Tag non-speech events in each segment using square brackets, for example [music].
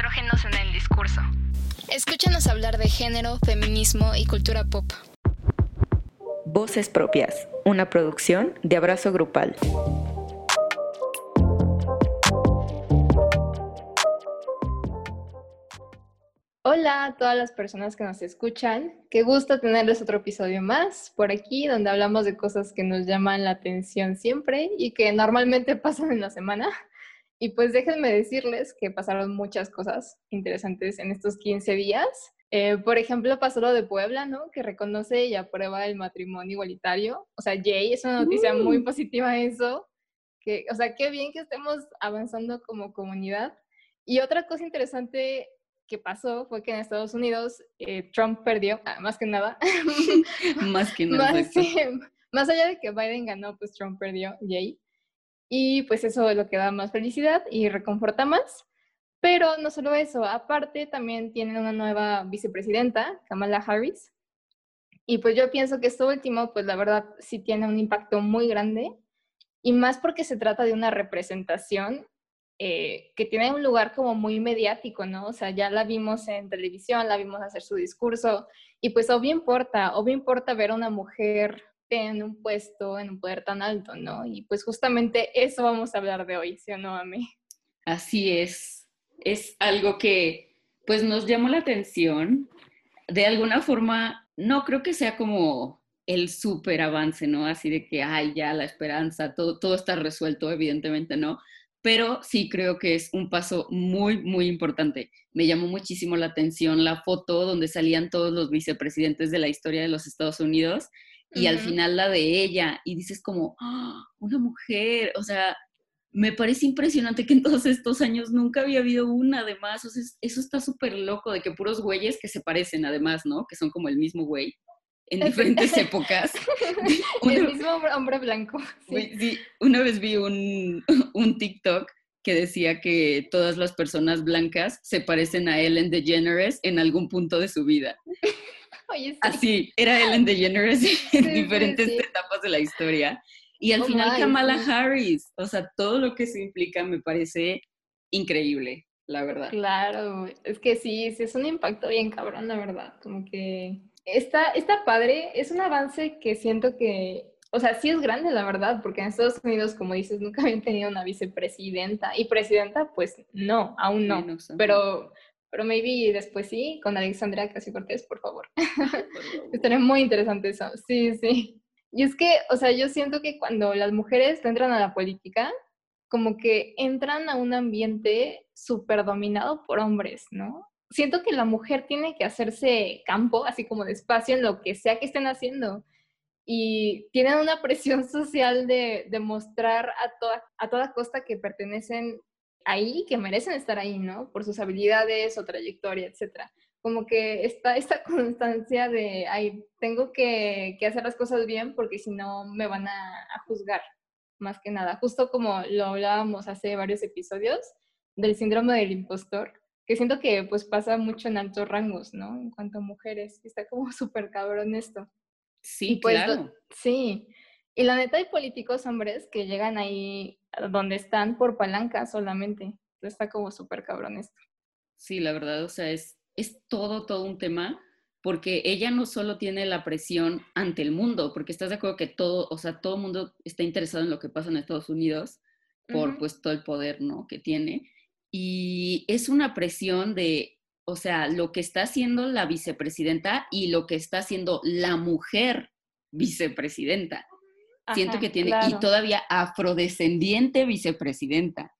estrógenos en el discurso. Escúchanos hablar de género, feminismo y cultura pop. Voces Propias, una producción de Abrazo Grupal. Hola a todas las personas que nos escuchan. Qué gusto tenerles otro episodio más por aquí, donde hablamos de cosas que nos llaman la atención siempre y que normalmente [laughs] pasan en la semana. Y pues déjenme decirles que pasaron muchas cosas interesantes en estos 15 días. Eh, por ejemplo, pasó lo de Puebla, ¿no? Que reconoce y aprueba el matrimonio igualitario. O sea, Jay, es una noticia muy uh. positiva eso. Que, o sea, qué bien que estemos avanzando como comunidad. Y otra cosa interesante que pasó fue que en Estados Unidos eh, Trump perdió, ah, más que nada. [laughs] más que nada. [laughs] Más, más, allá de que Biden ganó, pues Trump perdió, yay. Y pues eso es lo que da más felicidad y reconforta más. Pero no solo eso, aparte también tienen una nueva vicepresidenta, Kamala Harris. Y pues yo pienso que esto último, pues la verdad sí tiene un impacto muy grande. Y más porque se trata de una representación eh, que tiene un lugar como muy mediático, ¿no? O sea, ya la vimos en televisión, la vimos hacer su discurso y pues obvio importa, obvio importa ver a una mujer en un puesto, en un poder tan alto, ¿no? Y pues justamente eso vamos a hablar de hoy, ¿sí o no, Ami? Así es, es algo que pues nos llamó la atención. De alguna forma, no creo que sea como el súper avance, ¿no? Así de que, ay, ya la esperanza, todo, todo está resuelto, evidentemente no, pero sí creo que es un paso muy, muy importante. Me llamó muchísimo la atención la foto donde salían todos los vicepresidentes de la historia de los Estados Unidos y al final la de ella y dices como, ¡Ah! una mujer, o sea, me parece impresionante que en todos estos años nunca había habido una además, o sea, eso está súper loco de que puros güeyes que se parecen además, ¿no? Que son como el mismo güey en diferentes [laughs] épocas. el mismo hombre blanco. [laughs] Sí. una vez vi un, [laughs] un, TikTok que decía que todas las personas blancas se parecen a Ellen DeGeneres en algún punto de su vida. Oye, sí. Así, era Ellen DeGeneres [laughs] [laughs] en diferentes etapas de la historia. Y al oh final Kamala Harris, o sea, todo lo que se implica me parece increíble, la verdad. Claro, es que sí, sí es un impacto bien cabrón, la verdad, como que está, está padre, es un avance que siento que, o sea, sí es grande la verdad, porque en Estados Unidos, como dices, nunca habían tenido una vicepresidenta y presidenta, pues no, aún no, pero, pero maybe después sí, con Alexandria Casi Cortés, por favor. [laughs] Estaría muy interesante eso, sí, sí. Y es que, o sea, yo siento que cuando las mujeres entran a la política, como que entran a un ambiente súper dominado por hombres, ¿no? siento que la mujer tiene que hacerse campo, así como de espacio en lo que sea que estén haciendo. Y tienen una presión [laughs] social de demostrar a toda, a toda costa que pertenecen ahí, que merecen estar ahí, ¿no? Por sus habilidades o trayectoria, etcétera. Como que está esta [laughs] constancia de, ay, tengo que, que, hacer las cosas bien porque si no me van a, a juzgar, más que nada. Justo como lo hablábamos hace varios episodios del síndrome del impostor, que siento que pues pasa mucho en altos rangos, ¿no? En cuanto a mujeres, está como [laughs] súper cabrón esto. Sí, pues, claro. Sí, y la neta hay políticos hombres que llegan ahí donde están por palanca solamente. Está como súper cabrón esto. Sí, la verdad, o sea, es, es todo, todo un tema, porque ella no solo tiene la presión ante el mundo, porque estás de acuerdo que todo, o sea, todo el mundo está interesado en lo que pasa en Estados Unidos por pues todo el poder, ¿no? Que tiene y es una presión de, o sea, lo que está haciendo la vicepresidenta y lo que está haciendo la mujer vicepresidenta. Siento que tiene, y todavía afrodescendiente vicepresidenta.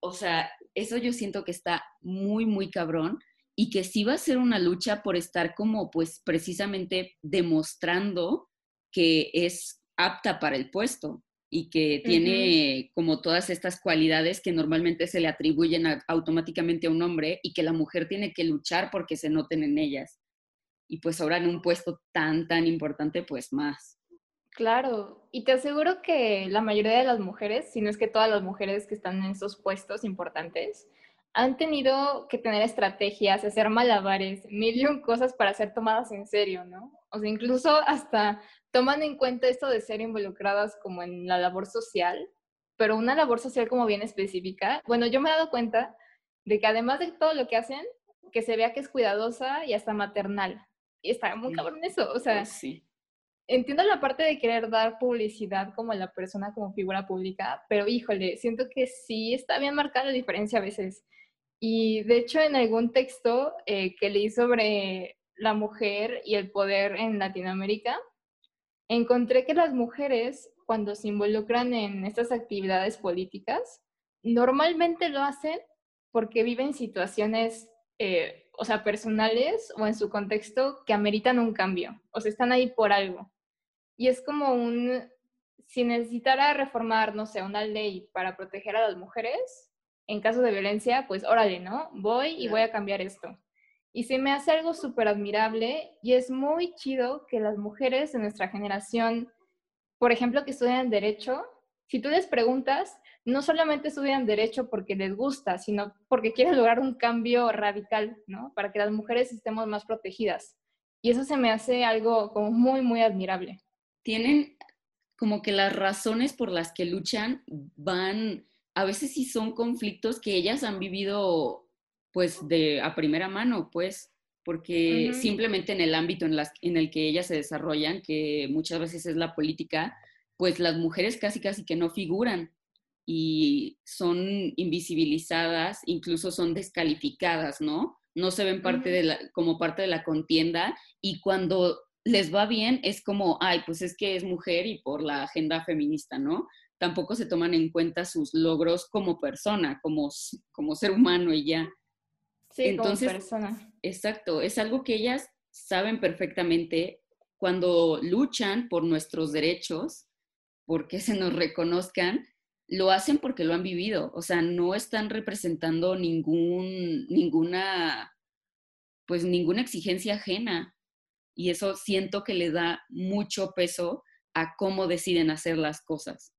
O sea, eso yo siento que está muy, muy cabrón y que sí va a ser una lucha por estar como, pues, precisamente demostrando que es apta para el puesto y que tiene como todas estas cualidades que normalmente se le atribuyen automáticamente a un hombre y que la mujer tiene que luchar porque se noten en ellas. Y pues ahora en un puesto tan, tan importante, pues más. Claro, y te aseguro que la mayoría de las mujeres, si no es que todas las mujeres que están en esos puestos importantes, han tenido que tener estrategias, hacer malabares, mil y cosas para ser tomadas en serio, ¿no? O sea, incluso hasta toman en cuenta esto de ser involucradas como en la labor social, pero una labor social como bien específica. Bueno, yo me he dado cuenta de que además de todo lo que hacen, que se vea que es cuidadosa y hasta maternal. Y está muy cabrón eso, o sea, Pues sí. Entiendo la parte de querer dar publicidad como la persona como figura pública, pero híjole, siento que sí está bien marcada la diferencia a veces. Y de hecho en algún texto eh, que leí sobre la mujer y el poder en Latinoamérica, encontré que las mujeres cuando se involucran en estas actividades políticas, normalmente lo hacen porque viven situaciones, eh, o sea, personales o en su contexto que ameritan un cambio, o sea, están ahí por algo. Y es como un, si necesitara reformar, no sé, una ley para proteger a las mujeres en caso de violencia, pues órale, ¿no? Voy y voy a cambiar esto. Y se me hace algo súper admirable y es muy chido que las mujeres de nuestra generación, por ejemplo, que estudian derecho, si tú les preguntas, no solamente estudian derecho porque les gusta, sino porque quieren lograr un cambio radical, ¿no? Para que las mujeres estemos más protegidas. Y eso se me hace algo como muy, muy admirable. Tienen como que las razones por las que luchan van, a veces sí son conflictos que ellas han vivido pues de a primera mano, pues, porque simplemente en el ámbito en, las, en el que ellas se desarrollan, que muchas veces es la política, pues las mujeres casi casi que no figuran y son invisibilizadas, incluso son descalificadas, ¿no? No se ven parte de la, como parte de la contienda y cuando les va bien es como, ay, pues es que es mujer y por la agenda feminista, ¿no? Tampoco se toman en cuenta sus logros como persona, como, como ser humano y ya. Sí, Entonces, como persona. Exacto, es algo que ellas saben perfectamente cuando luchan por nuestros derechos, porque se nos reconozcan, lo hacen porque lo han vivido, o sea, no están representando ningún, ninguna, pues ninguna exigencia ajena. Y eso siento que le da mucho peso a cómo deciden hacer las cosas.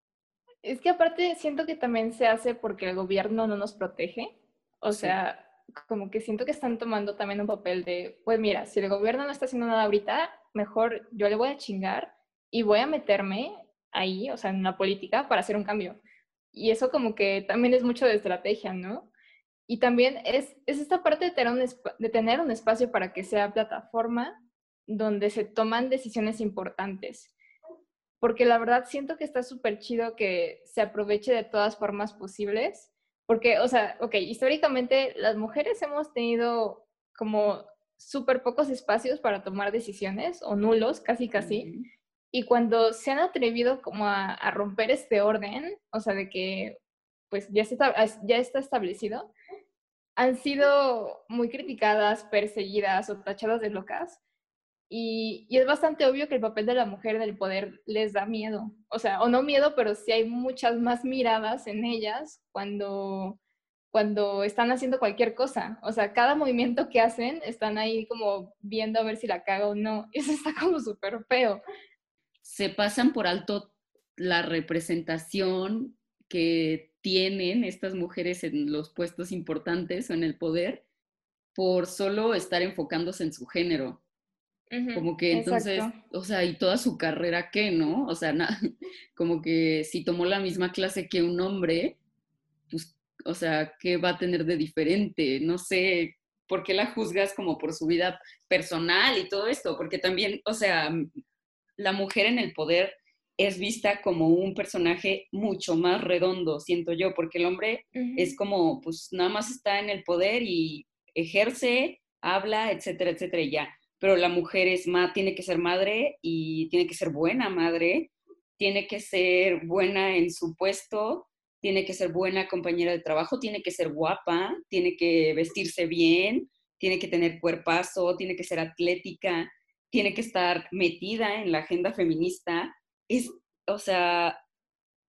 Es que aparte siento que también se hace porque el gobierno no nos protege. O Sí. sea, como que siento que están tomando también un papel de, pues mira, si el gobierno no está haciendo nada ahorita, mejor yo le voy a chingar y voy a meterme ahí, o sea, en la política para hacer un cambio. Y eso como que también es mucho de estrategia, ¿no? Y también es, es esta parte de tener, un de tener un espacio para que sea plataforma donde se toman decisiones importantes porque la verdad siento que está súper chido que se aproveche de todas formas posibles, porque, o sea, ok, históricamente las mujeres hemos tenido como súper pocos espacios para tomar decisiones, o nulos, casi casi, y cuando se han atrevido como a, a romper este orden, o sea, de que pues ya, se está, ya está establecido, han sido muy criticadas, perseguidas o tachadas de locas. Y, es bastante obvio que el papel de la mujer en el poder les da miedo. O sea, o no miedo, pero sí hay muchas más miradas en ellas cuando, cuando están haciendo cualquier cosa. O sea, cada movimiento que hacen están ahí como viendo a ver si la caga o no. [laughs] Eso está como súper feo. Se pasan por alto la representación que tienen estas mujeres en los puestos importantes o en el poder por solo estar enfocándose en su género. Como que entonces, exacto. o sea, y toda su carrera, ¿qué, no? O sea, [laughs] na- como que si tomó la misma clase que un hombre, pues, o sea, ¿qué va a tener de diferente? No sé, ¿por qué la juzgas como por su vida personal y todo esto? Porque también, o sea, la mujer en el poder es vista como un personaje mucho más redondo, siento yo, porque el hombre es como, pues nada más está en el poder y ejerce, habla, etcétera, etcétera, y ya. Pero la mujer es más, tiene que ser madre y tiene que ser buena madre, tiene que ser buena en su puesto, tiene que ser buena compañera de trabajo, tiene que ser guapa, tiene que vestirse bien, tiene que tener cuerpazo, tiene que ser atlética, tiene que estar metida en la agenda feminista. Es, o sea,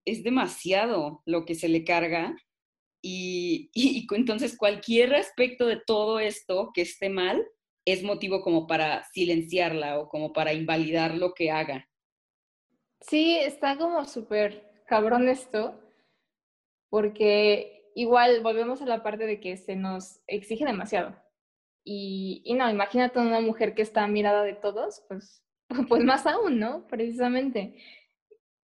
es demasiado lo que se le carga y, entonces cualquier aspecto de todo esto que esté mal es motivo como para silenciarla o como para invalidar lo que haga. Sí, está como súper cabrón esto, porque igual volvemos a la parte de que se nos exige demasiado. Y, y no, imagínate una mujer que está mirada de todos, pues, [laughs] pues más aún, ¿no? Precisamente.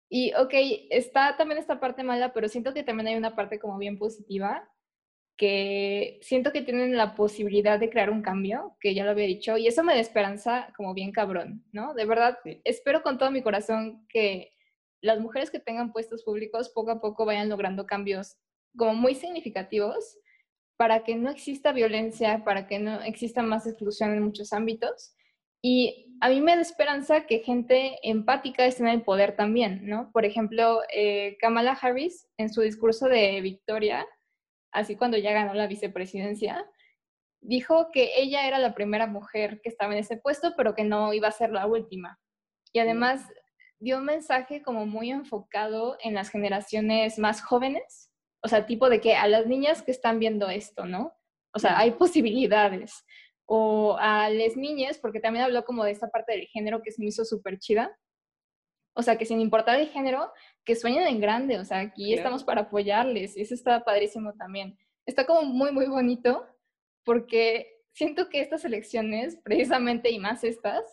Y ok, está también esta parte mala, pero siento que también hay una parte como bien positiva, que siento que tienen la posibilidad de crear un cambio, que ya lo había dicho, y eso me da esperanza como bien cabrón, ¿no? De verdad, espero con todo mi corazón que las mujeres que tengan puestos públicos poco a poco vayan logrando cambios como muy significativos para que no exista violencia, para que no exista más exclusión en muchos ámbitos. Y a mí me da esperanza que gente empática esté en el poder también, ¿no? Por ejemplo, eh, Kamala Harris, en su discurso de victoria, así cuando ya ganó la vicepresidencia, dijo que ella era la primera mujer que estaba en ese puesto, pero que no iba a ser la última. Y además dio un mensaje como muy enfocado en las generaciones más jóvenes, o sea, tipo de que a las niñas que están viendo esto, ¿no? O sea, hay posibilidades. O a las niñas, porque también habló como de esta parte del género que se me hizo súper chida. O sea, que sin importar el género, que sueñen en grande. O sea, aquí estamos para apoyarles. Eso está padrísimo también. Está como muy, muy bonito porque siento que estas elecciones, precisamente y más estas,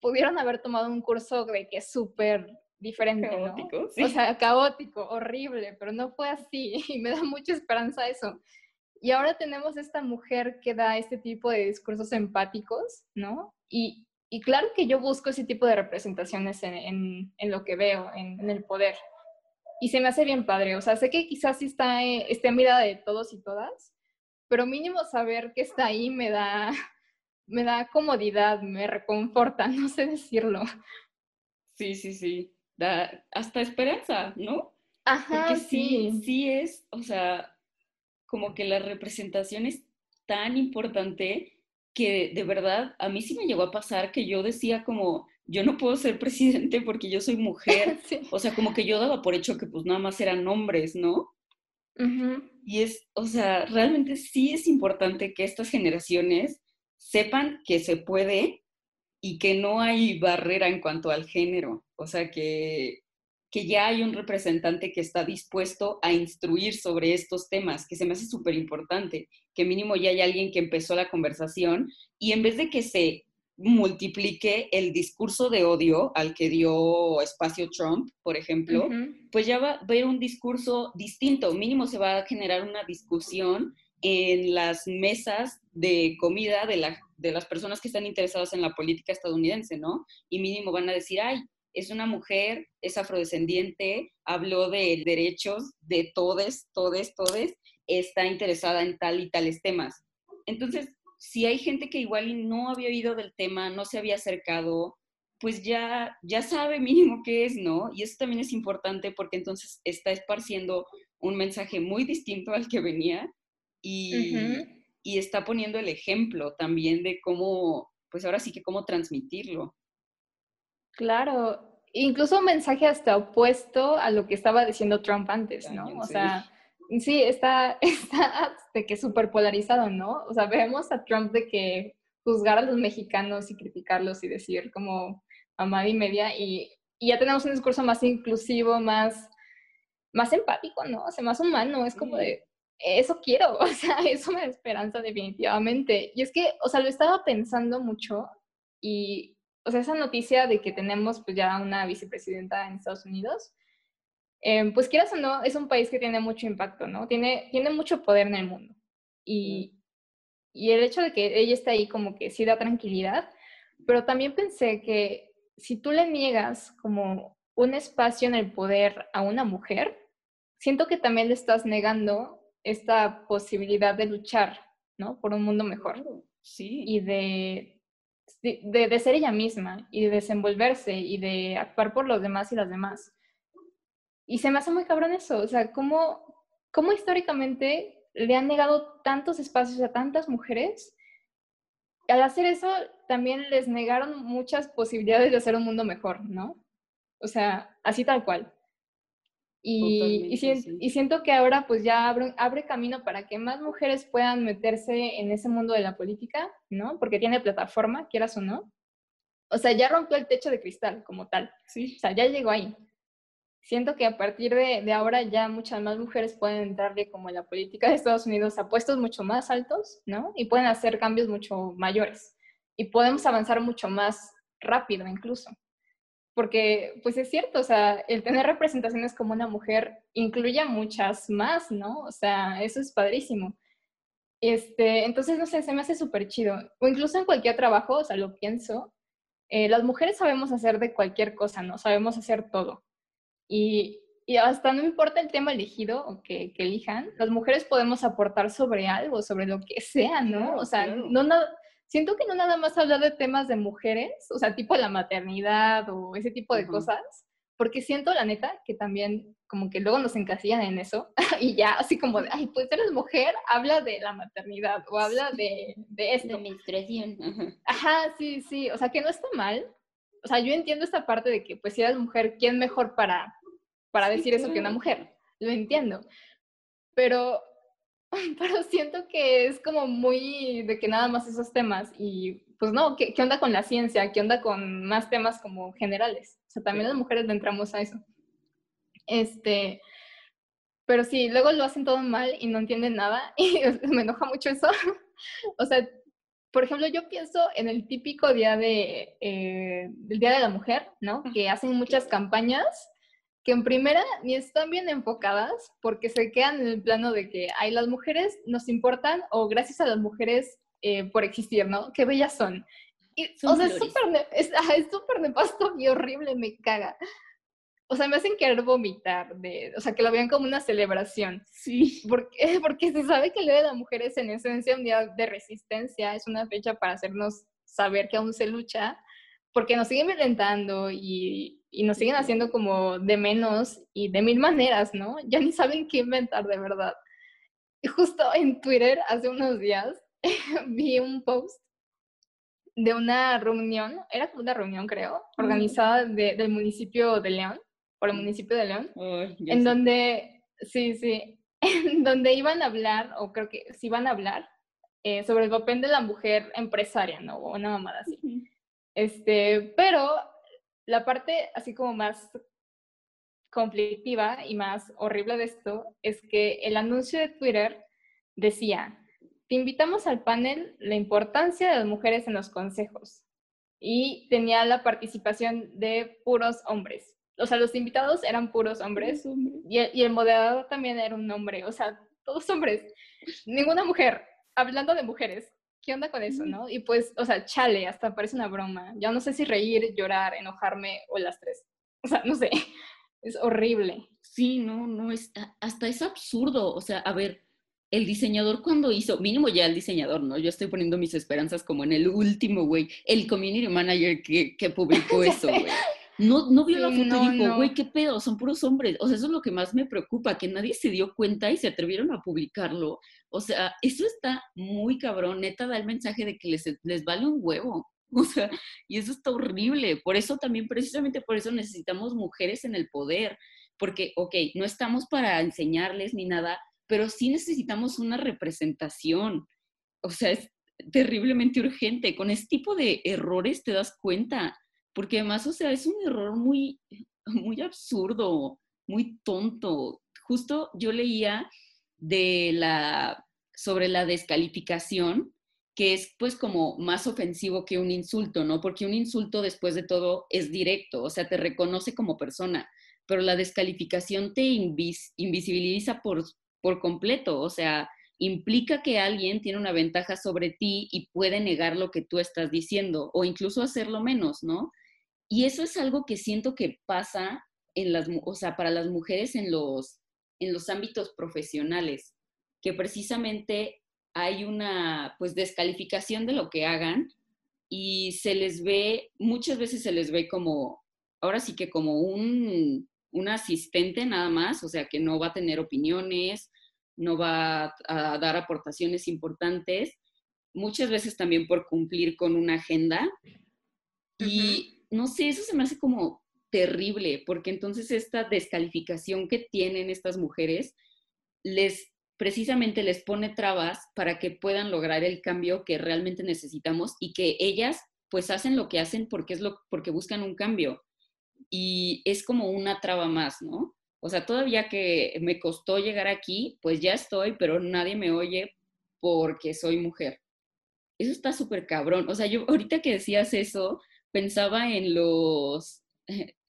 pudieron haber tomado un curso de que es súper diferente, caótico, ¿no? O sea, caótico, horrible, pero no fue así [laughs] y me da mucha esperanza eso. Y ahora tenemos esta mujer que da este tipo de discursos empáticos, ¿no? Y, y claro que yo busco ese tipo de representaciones en, en, lo que veo, en, en, el poder. Y se me hace bien padre. O sea, sé que quizás sí está, eh, esté a mirada de todos y todas, pero mínimo saber que está ahí me da, [laughs] me da comodidad, me reconforta, [laughs] no sé decirlo. Sí, sí, sí. Da hasta esperanza, ¿no? Ajá, Porque sí, sí es, o sea, como que la representación es tan importante que de verdad a mí sí me llegó a pasar que yo decía como, yo no puedo ser presidente porque yo soy mujer. [laughs] O sea, como que yo daba por hecho que pues nada más eran hombres, ¿no? Y es, o sea, realmente sí es importante que estas generaciones sepan que se puede y que no hay barrera en cuanto al género. O sea, que, que ya hay un representante que está dispuesto a instruir sobre estos temas, que se me hace súper importante, que mínimo ya hay alguien que empezó la conversación y en vez de que se multiplique el discurso de odio al que dio espacio Trump, por ejemplo, pues ya va a haber un discurso distinto, mínimo se va a generar una discusión en las mesas de comida de, la, de las personas que están interesadas en la política estadounidense, ¿no? Y mínimo van a decir, ay, es una mujer, es afrodescendiente, habló de derechos de todes, todes, todes, está interesada en tal y tales temas. Entonces, si hay gente que igual no había oído del tema, no se había acercado, pues ya, ya sabe mínimo qué es, ¿no? Y eso también es importante porque entonces está esparciendo un mensaje muy distinto al que venía y, y está poniendo el ejemplo también de cómo, pues ahora sí que cómo transmitirlo. Claro, incluso un mensaje hasta opuesto a lo que estaba diciendo Trump antes, ¿no? o sea, sí, está, [laughs] está de que súper polarizado, ¿no? O sea, vemos a Trump de que juzgar a los mexicanos y criticarlos y decir como amada y media y, y ya tenemos un discurso más inclusivo, más, más empático, ¿no? O sea, más humano, es como de, eso quiero, [laughs] o sea, eso me da esperanza definitivamente. Y es que, o sea, lo estaba pensando mucho y, o sea, esa noticia de que tenemos pues ya una vicepresidenta en Estados Unidos, eh, pues quieras o no, es un país que tiene mucho impacto, ¿no? Tiene, tiene mucho poder en el mundo. Y, y el hecho de que ella esté ahí como que sí da tranquilidad, pero también pensé que si tú le niegas como un espacio en el poder a una mujer, siento que también le estás negando esta posibilidad de luchar, ¿no? Por un mundo mejor. Sí. Y de, de, ser ella misma y de desenvolverse y de actuar por los demás y las demás. Y se me hace muy cabrón eso, o sea, ¿cómo, cómo históricamente le han negado tantos espacios a tantas mujeres? Al hacer eso, también les negaron muchas posibilidades de hacer un mundo mejor, ¿no? O sea, así tal cual. Y, y, siento que ahora pues ya abre, abre, camino para que más mujeres puedan meterse en ese mundo de la política, ¿no? Porque tiene plataforma, quieras o no. O sea, ya rompió el techo de cristal como tal. Sí. O sea, ya llegó ahí. Siento que a partir de, de ahora ya muchas más mujeres pueden entrarle como en la política de Estados Unidos a puestos mucho más altos, ¿no? Y pueden hacer cambios mucho mayores. Y podemos avanzar mucho más rápido incluso porque pues es cierto, o sea, el tener [laughs] representaciones como una mujer incluye a muchas más, ¿no? O sea, eso es padrísimo. Este, entonces, no sé, se me hace súper chido. O incluso en cualquier trabajo, o sea, lo pienso, eh, las mujeres sabemos hacer de cualquier cosa, ¿no? Sabemos hacer todo. Y, y hasta no importa el tema elegido o que, que, elijan, las mujeres podemos aportar sobre algo, sobre lo que sea, ¿no? o sea, no, no, siento que no nada más hablar de temas de mujeres, o sea, tipo la maternidad o ese tipo de cosas, porque siento, la neta, que también como que luego nos encasillan en eso [laughs] y ya así como de, ay, pues eres mujer, habla de la maternidad o habla de, de esto. De menstruación. Ajá, sí, sí, o sea, que no está mal. O sea, yo entiendo esta parte de que, pues, si eres mujer, ¿quién mejor para, para decir eso que una mujer? Lo entiendo. Pero, [laughs] pero siento que es como muy de que nada más esos temas y pues no, ¿qué, ¿qué, onda con la ciencia? ¿Qué onda con más temas como generales? O sea, también las mujeres le entramos a eso. Este, pero sí, luego lo hacen todo mal y no entienden nada [laughs] y [laughs] me enoja mucho eso. o sea, por ejemplo, yo pienso en el típico día de, eh, del Día de la Mujer, ¿no? Que hacen muchas campañas que en primera ni están bien enfocadas porque se quedan en el plano de que hay las mujeres nos importan o gracias a las mujeres eh, por existir, ¿no? Qué bellas son. Y, son o sea, es súper es, es nefasto y horrible, me caga o sea, me hacen querer vomitar, de, o sea, que lo vean como una celebración. Sí. Porque, [laughs] porque se sabe que el Día de la Mujer es en esencia un día de resistencia, es una fecha para hacernos saber que aún se lucha, porque nos siguen violentando y, y nos siguen haciendo como de menos y de mil maneras, ¿no? Ya ni saben qué inventar de verdad. Y justo en Twitter, hace unos días, [laughs] vi un post de una reunión, era como una reunión creo, organizada de, del municipio de León, por el municipio de León, en donde, sí, sí, [laughs] en donde iban a hablar, o creo que sí iban a hablar, eh, sobre el papel de la mujer empresaria, ¿no? O una mamada así. Este, pero la parte así como más conflictiva y más horrible de esto es que el anuncio de Twitter decía, te invitamos al panel La importancia de las mujeres en los consejos. Y tenía la participación de puros hombres o sea, los invitados eran puros hombres y el, y el moderador también era un hombre, o sea, todos hombres, ninguna mujer, hablando de mujeres, ¿qué onda con eso, no? Y pues, o sea, chale, hasta parece una broma. Ya no sé si reír, llorar, enojarme o las tres. O sea, no sé, [laughs] es horrible. Sí, no, no, es, hasta es absurdo. O sea, a ver, el diseñador cuando hizo, mínimo ya el diseñador, ¿no? Yo estoy poniendo mis esperanzas como en el último, güey, el community manager que, que publicó [laughs] eso, güey. No, no vio la foto y dijo, güey, qué pedo, son puros hombres. O sea, eso es lo que más me preocupa, que nadie se dio cuenta y se atrevieron a publicarlo. O sea, eso está muy cabrón, neta da el mensaje de que les, les vale un huevo. [laughs] O sea, y eso está horrible. Por eso también, precisamente por eso necesitamos mujeres en el poder. Porque, ok, no estamos para enseñarles ni nada, pero sí necesitamos una representación. O sea, es terriblemente urgente. Con este tipo de errores te das cuenta porque además, o sea, es un error muy, muy absurdo, muy tonto. Justo yo leía de la, sobre la descalificación, que es pues como más ofensivo que un insulto, ¿no? Porque un insulto después de todo es directo, o sea, te reconoce como persona, pero la descalificación te invisibiliza por, por completo, o sea, implica que alguien tiene una ventaja sobre ti y puede negar lo que tú estás diciendo o incluso hacerlo menos, ¿no? Y eso es algo que siento que pasa en las, o sea, para las mujeres en los, en los ámbitos profesionales, que precisamente hay una pues descalificación de lo que hagan y se les ve, muchas veces se les ve como, ahora sí que como un, un asistente nada más, o sea, que no va a tener opiniones, no va a dar aportaciones importantes, muchas veces también por cumplir con una agenda. Y no sé, eso se me hace como terrible, porque entonces esta descalificación que tienen estas mujeres les precisamente les pone trabas para que puedan lograr el cambio que realmente necesitamos y que ellas pues hacen lo que hacen porque es lo porque buscan un cambio y es como una traba más, ¿no? O sea, todavía que me costó llegar aquí, pues ya estoy, pero nadie me oye porque soy mujer. Eso está súper cabrón. O sea, yo ahorita que decías eso, pensaba en los,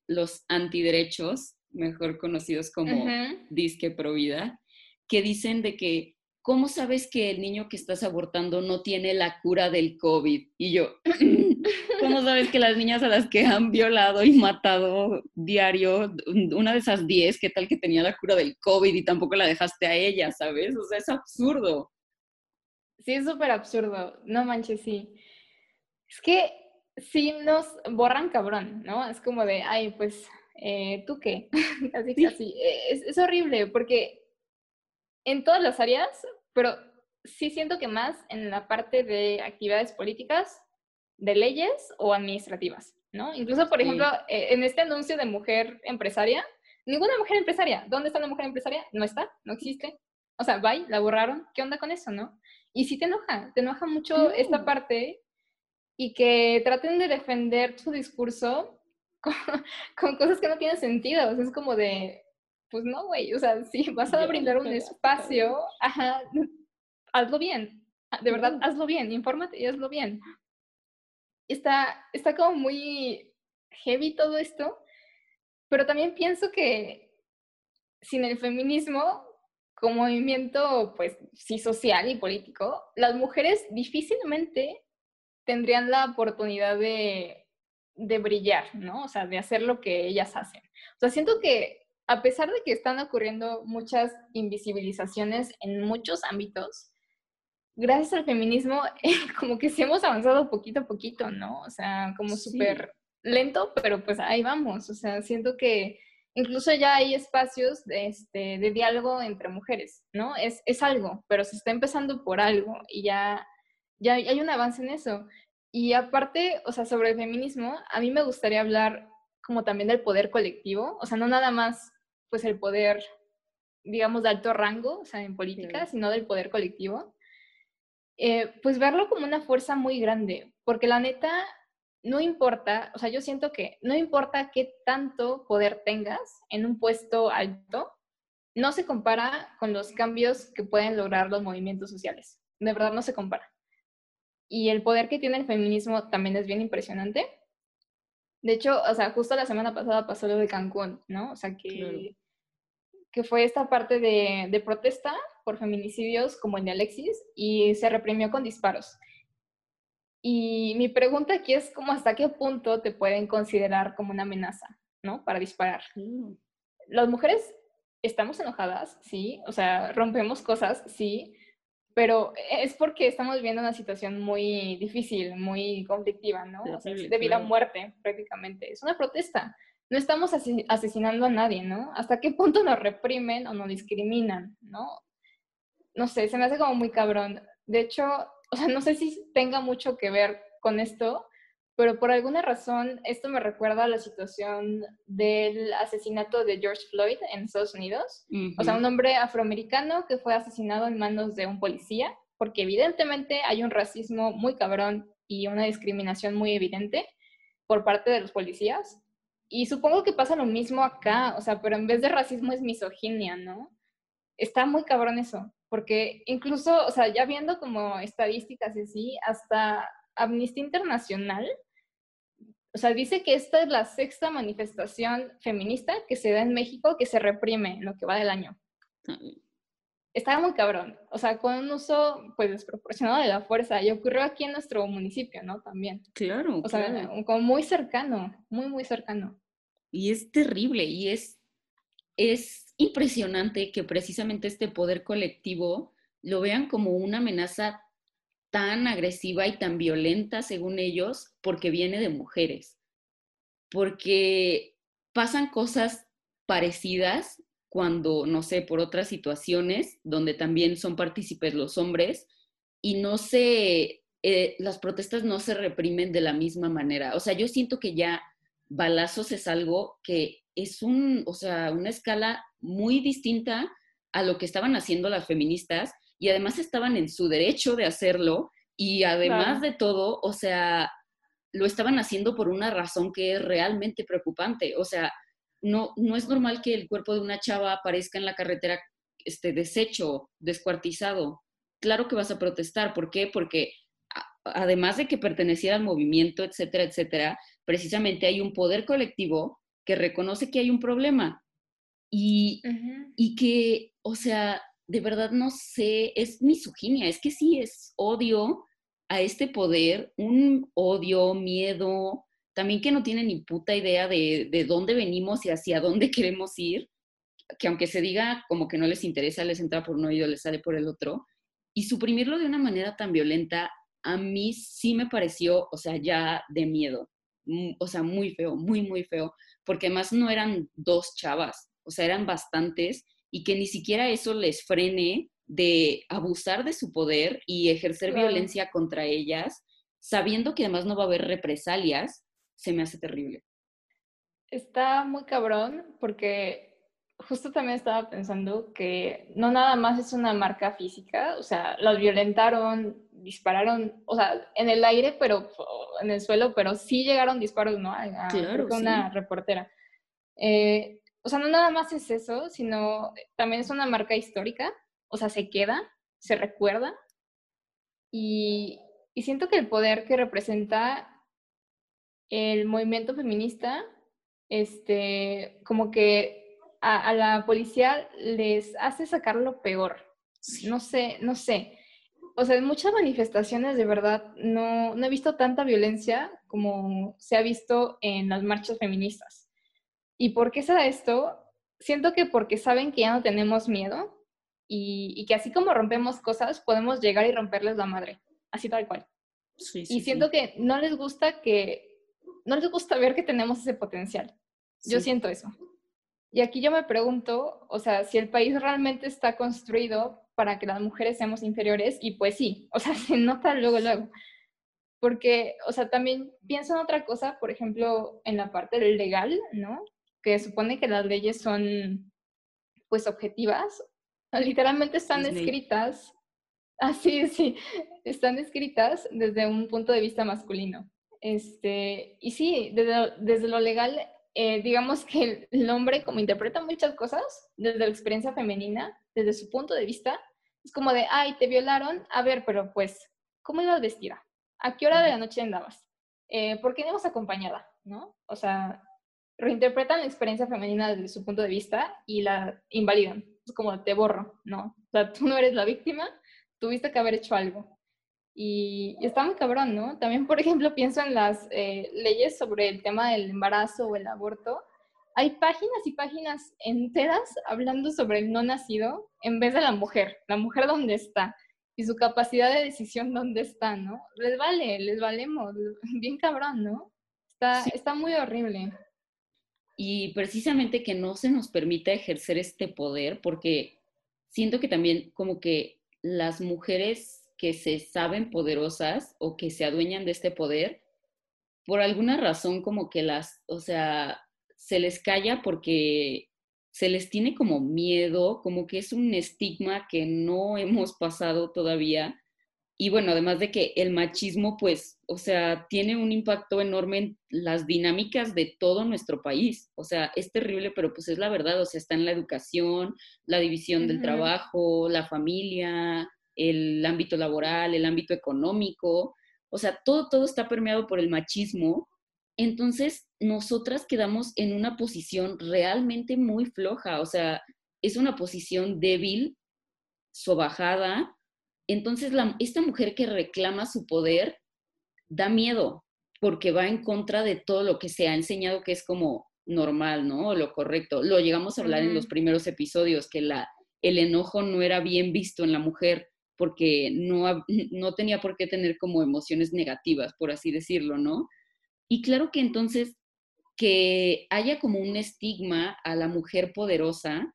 los antiderechos, mejor conocidos como disque pro vida, que dicen de que ¿cómo sabes que el niño que estás abortando no tiene la cura del COVID? Y yo, [laughs] ¿cómo sabes que las niñas a las que han violado y matado diario, una de esas 10, qué tal que tenía la cura del COVID y tampoco la dejaste a ella, ¿sabes? O sea, es absurdo. Sí, es súper absurdo. No manches, sí. Es que sí nos borran cabrón, ¿no? Es como de, ay, pues, eh, ¿tú qué? [laughs] así, así. Es, es horrible porque en todas las áreas, pero sí siento que más en la parte de actividades políticas, de leyes o administrativas, ¿no? Incluso, por ejemplo, eh, en este anuncio de mujer empresaria, ninguna mujer empresaria, ¿dónde está la mujer empresaria? No está, no existe. O sea, bye, la borraron. ¿Qué onda con eso, no? Y sí te enoja, te enoja mucho esta parte y que traten de defender su discurso [laughs] con, con, cosas que no tienen sentido. O sea, es como de, pues no, güey, o sea, si vas a brindar un espacio, ajá, hazlo bien, ah, de verdad, hazlo bien, infórmate y hazlo bien. Está, está como muy heavy todo esto, pero también pienso que sin el feminismo como movimiento, pues sí, social y político, las mujeres difícilmente tendrían la oportunidad de, de brillar, ¿no? O sea, de hacer lo que ellas hacen. O sea, siento que a pesar de que están ocurriendo muchas invisibilizaciones en muchos ámbitos, gracias al feminismo, [laughs] como que sí hemos avanzado poquito a poquito, ¿no? O sea, como súper lento, pero pues ahí vamos. O sea, siento que incluso ya hay espacios de, este, de diálogo entre mujeres, ¿no? Es, es algo, pero se está empezando por algo y ya, ya hay un avance en eso. Y aparte, o sea, sobre el feminismo, a mí me gustaría hablar como también del poder colectivo, o sea, no nada más pues el poder, digamos, de alto rango, o sea, en política, sino del poder colectivo, eh, pues verlo como una fuerza muy grande, porque la neta, no importa, o sea, yo siento que no importa qué tanto poder tengas en un puesto alto, no se compara con los cambios que pueden lograr los movimientos sociales. De verdad no se compara. Y el poder que tiene el feminismo también es bien impresionante. De hecho, o sea, justo la semana pasada pasó lo de Cancún, ¿no? O sea, que, que fue esta parte de, de, protesta por feminicidios como el de Alexis y se reprimió con disparos. Y mi pregunta aquí es como hasta qué punto te pueden considerar como una amenaza, ¿no? Para disparar. Mm. Las mujeres estamos enojadas, sí, o sea, rompemos cosas, sí, pero es porque estamos viviendo una situación muy difícil, muy conflictiva, ¿no? O sea, de vida a muerte prácticamente. Es una protesta. No estamos asesinando a nadie, ¿no? ¿Hasta qué punto nos reprimen o nos discriminan, ¿no? No sé, se me hace como muy cabrón. De hecho, o sea, no sé si tenga mucho que ver con esto, pero por alguna razón esto me recuerda a la situación del asesinato de George Floyd en Estados Unidos. O sea, un hombre afroamericano que fue asesinado en manos de un policía, porque evidentemente hay un racismo muy cabrón y una discriminación muy evidente por parte de los policías. Y supongo que pasa lo mismo acá, o sea, pero en vez de racismo es misoginia, ¿no? Está muy cabrón eso, porque incluso, o sea, ya viendo como estadísticas y así, hasta Amnistía Internacional o sea, dice que esta es la sexta manifestación feminista que se da en México que se reprime en lo que va del año. Estaba muy cabrón. O sea, con un uso pues desproporcionado de la fuerza. Y ocurrió aquí en nuestro municipio, ¿no? También. Claro. O sea, como muy cercano, muy, muy cercano. Y es terrible y es, es impresionante que precisamente este poder colectivo lo vean como una amenaza tan agresiva y tan violenta, según ellos, porque viene de mujeres. Porque pasan cosas parecidas cuando, no sé, por otras situaciones donde también son partícipes los hombres y no se, eh, las protestas no se reprimen de la misma manera. O sea, yo siento que ya balazos es algo que es un, o sea, una escala muy distinta a lo que estaban haciendo las feministas y además estaban en su derecho de hacerlo y además de todo, o sea, lo estaban haciendo por una razón que es realmente preocupante. O sea, no, no es normal que el cuerpo de una chava aparezca en la carretera este, deshecho, descuartizado. Claro que vas a protestar. ¿Por qué? Porque además de que perteneciera al movimiento, etcétera, etcétera, precisamente hay un poder colectivo que reconoce que hay un problema y, y que, o sea, de verdad no sé, es misoginia, es que sí es odio a este poder, un odio, miedo, también que no tiene ni puta idea de, de dónde venimos y hacia dónde [laughs] queremos ir, que aunque se diga como que no les interesa, les entra por un oído, les sale por el otro, y suprimirlo de una manera tan violenta, a mí sí me pareció, o sea, ya de miedo, o sea, muy feo, muy, muy feo, porque además no eran dos chavas, o sea, eran bastantes, y que ni siquiera eso les frene de abusar de su poder y ejercer violencia contra ellas, sabiendo que además no va a haber represalias, se me hace terrible. Está muy cabrón porque justo también estaba pensando que no nada más es una marca física, o sea, los violentaron, dispararon, o sea, en el aire, pero en el suelo, pero sí llegaron disparos, ¿no? A, claro, una reportera. Eh, o sea, no nada más es eso, sino también es una marca histórica, o sea, se queda, se recuerda, y, y siento que el poder que representa el movimiento feminista, este, como que a, la policía les hace sacar lo peor. No sé, no sé. O sea, en muchas manifestaciones de verdad no, no he visto tanta violencia como se ha visto en las marchas feministas. ¿Y por qué será esto? Siento que porque saben que ya no tenemos miedo y, y que así como rompemos cosas, podemos llegar y romperles la madre, así tal cual. y siento que no les gusta que no les gusta ver que tenemos ese potencial. Yo siento eso. Y aquí yo me pregunto, o sea, si el país realmente está construido para que las mujeres seamos inferiores, y pues sí, o sea, [laughs] se nota luego, luego. Porque, o sea, también pienso en otra cosa, por ejemplo, en la parte legal, ¿no? Que supone que las leyes son, pues, objetivas. [laughs] Literalmente están escritas, [laughs] así, sí, están escritas desde un punto de vista masculino. Este, y sí, desde, lo legal, eh, digamos que el hombre como interpreta muchas cosas desde la experiencia femenina, desde su punto de vista, es como de, ay, te violaron, a ver, pero pues, ¿cómo ibas vestida? ¿A qué hora de la noche andabas? Eh, ¿Por qué no ibas acompañada? ¿No? O sea, reinterpretan la experiencia femenina desde su punto de vista y la invalidan. Es como, te borro, ¿no? O sea, tú no eres la víctima, tuviste que haber hecho algo. Y, está muy cabrón, ¿no? También, por ejemplo, pienso en las eh, leyes sobre el tema del embarazo o el aborto. Hay páginas y páginas enteras hablando sobre el no nacido en vez de la mujer, la mujer dónde está y su capacidad de decisión dónde está, ¿no? Les vale, les valemos, bien cabrón, ¿no? Está, está muy horrible. Y precisamente que no se nos permita ejercer este poder, porque siento que también como que las mujeres que se saben poderosas o que se adueñan de este poder, por alguna razón como que las, o sea, se les calla porque se les tiene como miedo, como que es un estigma que no hemos pasado todavía. Y bueno, además de que el machismo, pues, o sea, tiene un impacto enorme en las dinámicas de todo nuestro país. O sea, es terrible, pero pues es la verdad. O sea, está en la educación, la división del trabajo, la familia, el ámbito laboral, el ámbito económico, o sea, todo, todo está permeado por el machismo. Entonces, nosotras quedamos en una posición realmente muy floja, o sea, es una posición débil, sobajada. Entonces, esta mujer que reclama su poder da miedo porque va en contra de todo lo que se ha enseñado que es como normal, ¿no? Lo correcto. Lo llegamos a hablar en los primeros episodios, que la, el enojo no era bien visto en la mujer porque no, no tenía por qué tener como emociones negativas, por así decirlo, ¿no? Y claro que entonces que haya como un estigma a la mujer poderosa,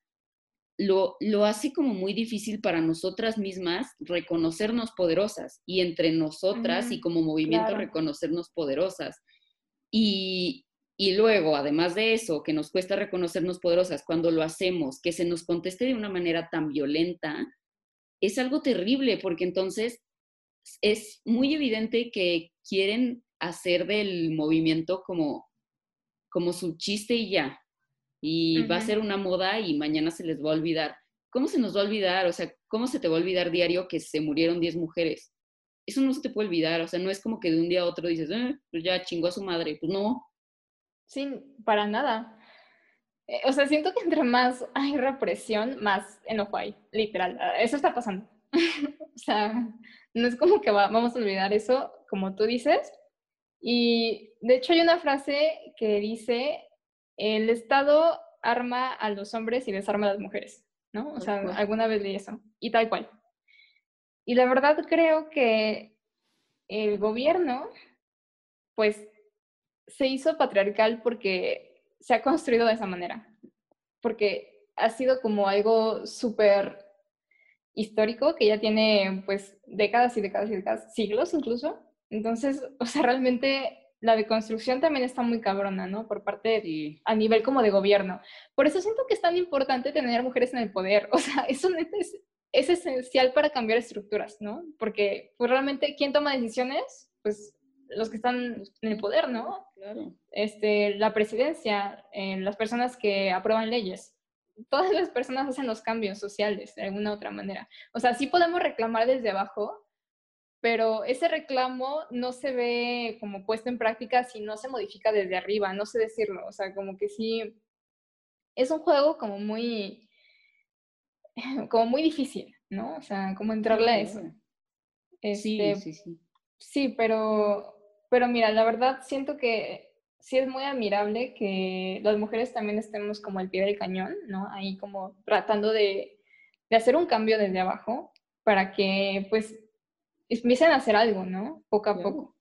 lo, lo, hace como muy difícil para nosotras mismas reconocernos poderosas y entre nosotras y como movimiento reconocernos poderosas. Y, y luego, además de eso, que nos cuesta reconocernos poderosas cuando lo hacemos, que se nos conteste de una manera tan violenta, es algo terrible porque entonces es muy evidente que quieren hacer del movimiento como, como su chiste y ya. Y va a ser una moda y mañana se les va a olvidar. ¿Cómo se nos va a olvidar? O sea, ¿cómo se te va a olvidar diario que se murieron 10 mujeres? Eso no se te puede olvidar. O sea, no es como que de un día a otro dices, eh, pues ya chingó a su madre. Pues no. Sí, para nada. eh, o sea, siento que entre más hay represión, más enojo hay, literal. Eso está pasando. [laughs] o sea, no es como que vamos a olvidar eso, como tú dices. Y de hecho hay una frase que dice, el Estado arma a los hombres y desarma a las mujeres, ¿no? O sea, alguna vez leí eso. Y tal cual. Y la verdad creo que el gobierno, pues, se hizo patriarcal porque se ha construido de esa manera. Porque ha sido como algo súper histórico que ya tiene, pues, décadas y décadas y décadas, siglos incluso. Entonces, o sea, realmente la deconstrucción también está muy cabrona, ¿no? Por parte de, a nivel como de gobierno. Por eso siento que es tan importante tener mujeres en el poder. [laughs] O sea, eso es, es esencial para cambiar estructuras, ¿no? Porque pues, realmente, ¿quién toma decisiones? Pues los que están en el poder, ¿no? Claro. Este, la presidencia, eh, las personas que aprueban leyes. Todas las personas hacen los cambios sociales de alguna otra manera. O sea, sí podemos reclamar desde abajo, pero ese reclamo no se ve como puesto en práctica si no se modifica desde arriba, no sé decirlo, o sea, como que sí, es un juego como muy, [laughs] como muy difícil, ¿no? O sea, como entrarle a eso. sí, este, sí, sí. Sí, pero, pero mira, la verdad siento que sí es muy admirable que las mujeres también estemos como al pie del cañón, ¿no? Ahí como tratando de, de hacer un cambio desde abajo para que pues empiecen a hacer algo, ¿no? Poco a poco.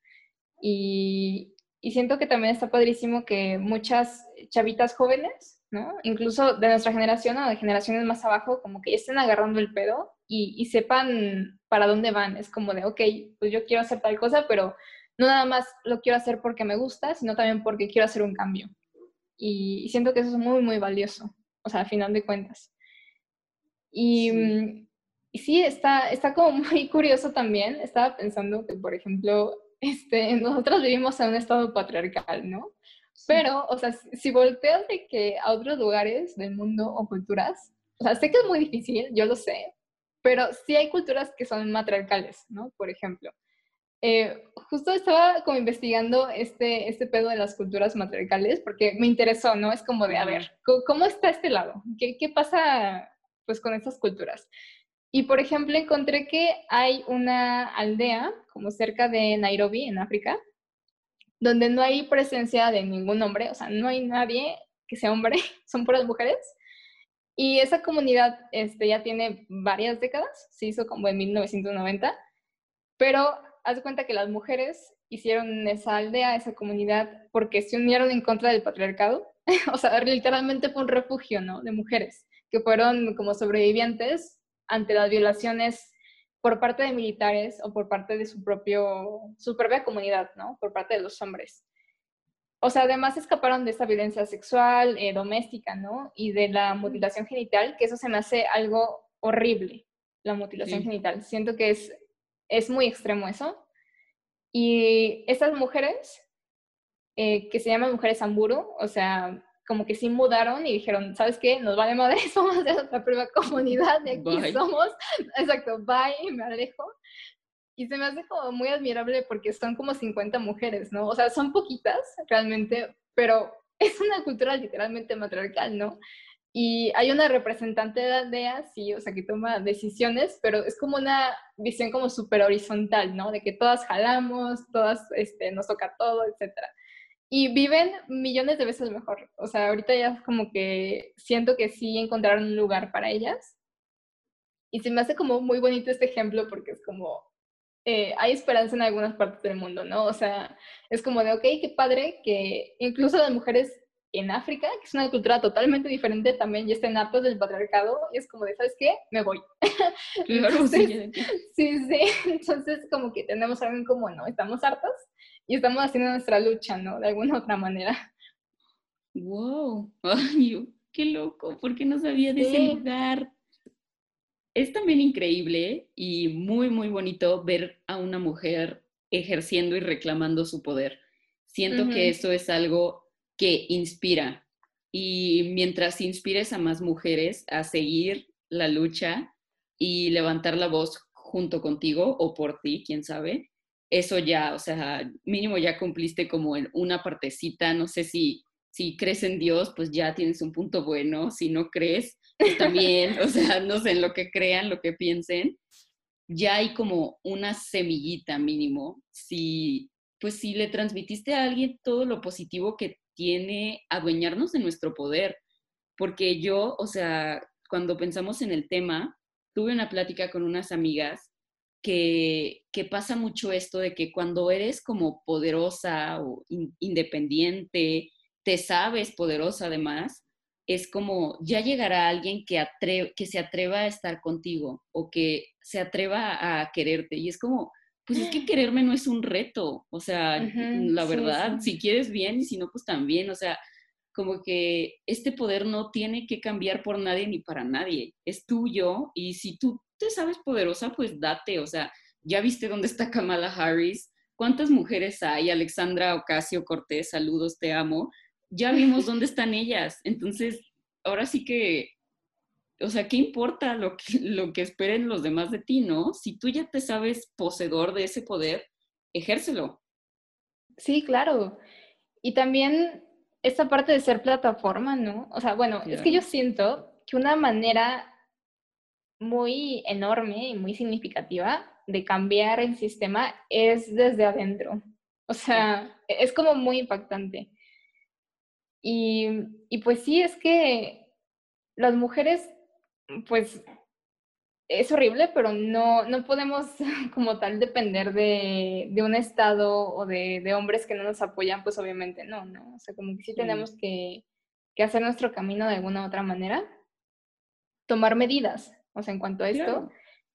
Y, y, siento que también está padrísimo que muchas chavitas jóvenes, ¿no? Incluso de nuestra generación o de generaciones más abajo, como que estén agarrando el pedo y, y sepan para dónde van. Es como de, ok, pues yo quiero hacer tal cosa, pero no nada más lo quiero hacer porque me gusta, sino también porque quiero hacer un cambio. Y, siento que eso es muy, muy valioso, o sea, al final de cuentas. Y, mm, y sí, está, está como [laughs] muy curioso también. Estaba pensando que, por ejemplo, este, [laughs] nosotros vivimos en un estado patriarcal, ¿no? Pero, o sea, si volteas de que a otros lugares del mundo o culturas, o sea, sé que es muy difícil, yo lo sé, pero sí hay culturas que son matriarcales, ¿no? Por ejemplo. Eh, justo estaba como investigando este, este pedo de las culturas matriarcales porque me interesó, ¿no? Es como de, a ver, ¿cómo, está este lado? ¿Qué, qué pasa pues con estas culturas? Y por ejemplo, encontré que hay una aldea como cerca de Nairobi, en África, donde no hay presencia de ningún hombre, o sea, no hay nadie que sea hombre, [laughs] son puras mujeres. Y esa comunidad este, ya tiene varias décadas, se hizo como en 1990, pero haz cuenta que las mujeres hicieron esa aldea, esa comunidad, porque se unieron en contra del patriarcado. [laughs] o sea, literalmente fue un refugio, ¿no? De mujeres que fueron como sobrevivientes ante las violaciones por parte de militares o por parte de su, propio, su propia comunidad, ¿no? Por parte de los hombres. O sea, además escaparon de esta violencia sexual, eh, doméstica, ¿no? Y de la mutilación genital, que eso se me hace algo horrible, la mutilación genital. Siento que es, es muy extremo eso. Y estas mujeres, eh, que se llaman mujeres amburu, o sea, como que sí mudaron y dijeron, ¿sabes qué? Nos vale madre, [laughs] somos de nuestra propia comunidad, de aquí somos. [laughs] Exacto, bye, me alejo. Y se me hace como muy admirable porque son como 50 mujeres, ¿no? O sea, son poquitas realmente, pero [laughs] es una cultura literalmente matriarcal, ¿no? Y hay una representante de aldea, sí, o sea, que toma decisiones, pero es como una visión como súper horizontal, ¿no? De que todas jalamos, todas este, nos toca todo, etcétera y viven millones de veces mejor. O sea, ahorita ya como que siento que sí encontraron un lugar para ellas. Y se me hace como muy bonito este ejemplo porque es como, eh, hay esperanza en algunas partes del mundo, ¿no? O sea, es como de, ok, qué padre que incluso las mujeres en África, que es una cultura totalmente diferente, también ya estén hartos del patriarcado y es como de, ¿sabes qué? Me voy. [laughs] sí, sí, sí. [laughs] Entonces como que tenemos algo en común, ¿no? Estamos hartos y estamos haciendo nuestra lucha, ¿no? De alguna [laughs] otra manera. ¡Wow! ¡Ay, qué loco! ¿Por qué no sabía de ese lugar? Es también increíble y muy, muy bonito ver a una mujer ejerciendo y reclamando su poder. Siento que eso es algo que inspira. Y mientras inspires a más mujeres a seguir la lucha y levantar la voz junto contigo o por ti, quién sabe, eso ya, o sea, mínimo ya cumpliste como en una partecita, no sé si, si crees en Dios, pues ya tienes un punto bueno, si no crees, pues también, o sea, no sé, en lo que crean, lo que piensen, ya hay como una semillita mínimo, si, pues si le transmitiste a alguien todo lo positivo que tiene adueñarnos de nuestro poder, porque yo, o sea, cuando pensamos en el tema, tuve una plática con unas amigas que, que pasa mucho esto de que cuando eres como poderosa o independiente, te sabes poderosa además, es como ya llegará alguien que, que se atreva a estar contigo o que se atreva a quererte. Y es como, pues es que [gasps] quererme no es un reto, o sea, la verdad, si quieres bien y si no, pues también, o sea, como que este poder no tiene que cambiar por nadie ni para nadie, es tuyo y si tú te sabes poderosa, pues date, o sea, ya viste dónde está Kamala Harris, cuántas mujeres hay, Alexandra Ocasio Cortés, saludos, te amo, ya vimos dónde están ellas, entonces ahora sí que, o sea, ¿qué importa lo que, lo que esperen los demás de ti, no? Si tú ya te sabes poseedor de ese poder, ejércelo. Sí, claro. Y también esta parte de ser plataforma, ¿no? O sea, bueno, es que yo siento que una manera muy enorme y muy significativa de cambiar el sistema es desde adentro. O sea, es como muy impactante. Y, y pues sí, es que las mujeres, pues es horrible, pero no, no podemos [laughs] como tal depender de, de un Estado o de, de, hombres que no nos apoyan, pues obviamente no, ¿no? O sea, como que sí tenemos que, que hacer nuestro camino de alguna u otra manera, tomar medidas, o sea, en cuanto a esto.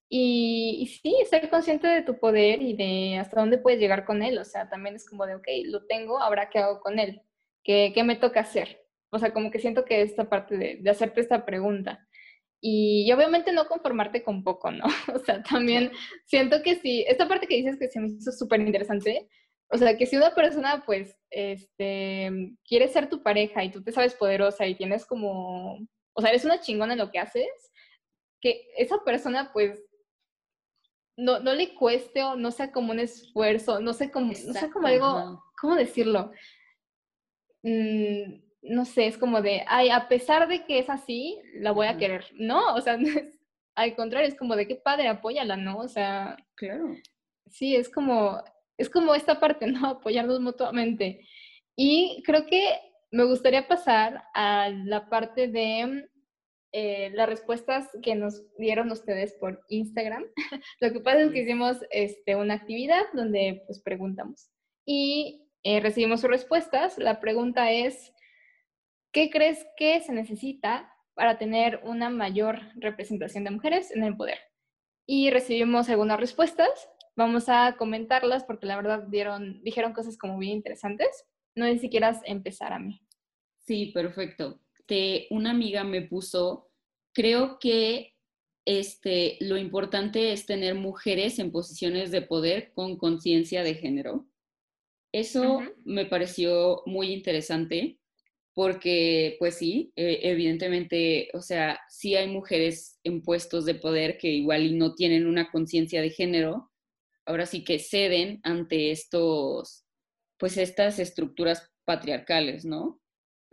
Y, y, sí, ser consciente de tu poder y de hasta dónde puedes llegar con él. O sea, también es como de, ok, lo tengo, ahora qué hago con él, qué, qué me toca hacer. O sea, como que siento que esta parte de, de hacerte esta pregunta. Y, obviamente no conformarte con poco, ¿no? [laughs] O sea, también siento que sí, esta parte que dices que se me hizo súper interesante, o sea, que si una persona pues este, quiere ser tu pareja y tú te sabes poderosa y tienes como, o sea, eres una chingona en lo que haces, que esa persona pues no, no le cueste o no sea como un esfuerzo, no sé cómo, no sé cómo algo, ¿cómo decirlo? Mm, no sé, es como de, ay, a pesar de que es así, la voy a querer. No, o sea, [laughs] al contrario, es como de qué padre, apóyala, ¿no? O sea, claro. Sí, es como, es como esta parte, [laughs] ¿no? Apoyarnos mutuamente. Y creo que me gustaría pasar a la parte de eh, las respuestas que nos dieron ustedes por Instagram. [laughs] Lo que pasa es que hicimos este, una actividad donde pues preguntamos y eh, recibimos sus respuestas. La pregunta es, ¿Qué crees que se necesita para tener una mayor representación de mujeres en el poder? Y recibimos algunas respuestas. Vamos a comentarlas porque la verdad dieron, dijeron cosas como bien interesantes. No sé si quieras empezar a mí. Sí, perfecto. Una amiga me puso, creo que este, lo importante es tener mujeres en posiciones de poder con conciencia de género. Eso me pareció muy interesante porque pues sí, eh, evidentemente, o sea, sí hay mujeres en puestos de poder que igual y no tienen una conciencia de género, ahora sí que ceden ante estos, pues estas estructuras patriarcales, ¿no?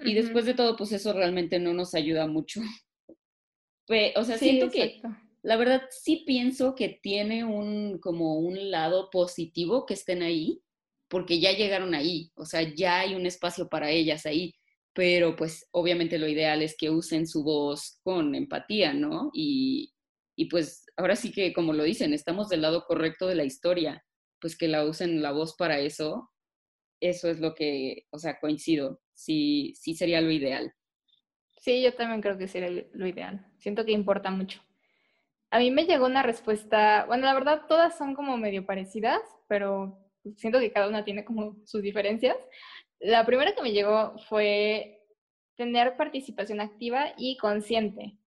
Y después de todo, pues eso realmente no nos ayuda mucho. [laughs] o sea, siento que, la verdad, sí pienso que tiene un, como un lado positivo que estén ahí, porque ya llegaron ahí, o sea, ya hay un espacio para ellas ahí pero pues obviamente lo ideal es que usen su voz con empatía, ¿no? Y, y, pues ahora sí que, como lo dicen, estamos del lado correcto de la historia, pues que la usen la voz para eso, eso es lo que, o sea, coincido, sí, sí sería lo ideal. Sí, yo también creo que sería lo ideal. Siento que importa mucho. A mí me llegó una respuesta, bueno, la verdad todas son como medio parecidas, pero siento que cada una tiene como sus diferencias. La primera que me llegó fue tener participación activa y consciente,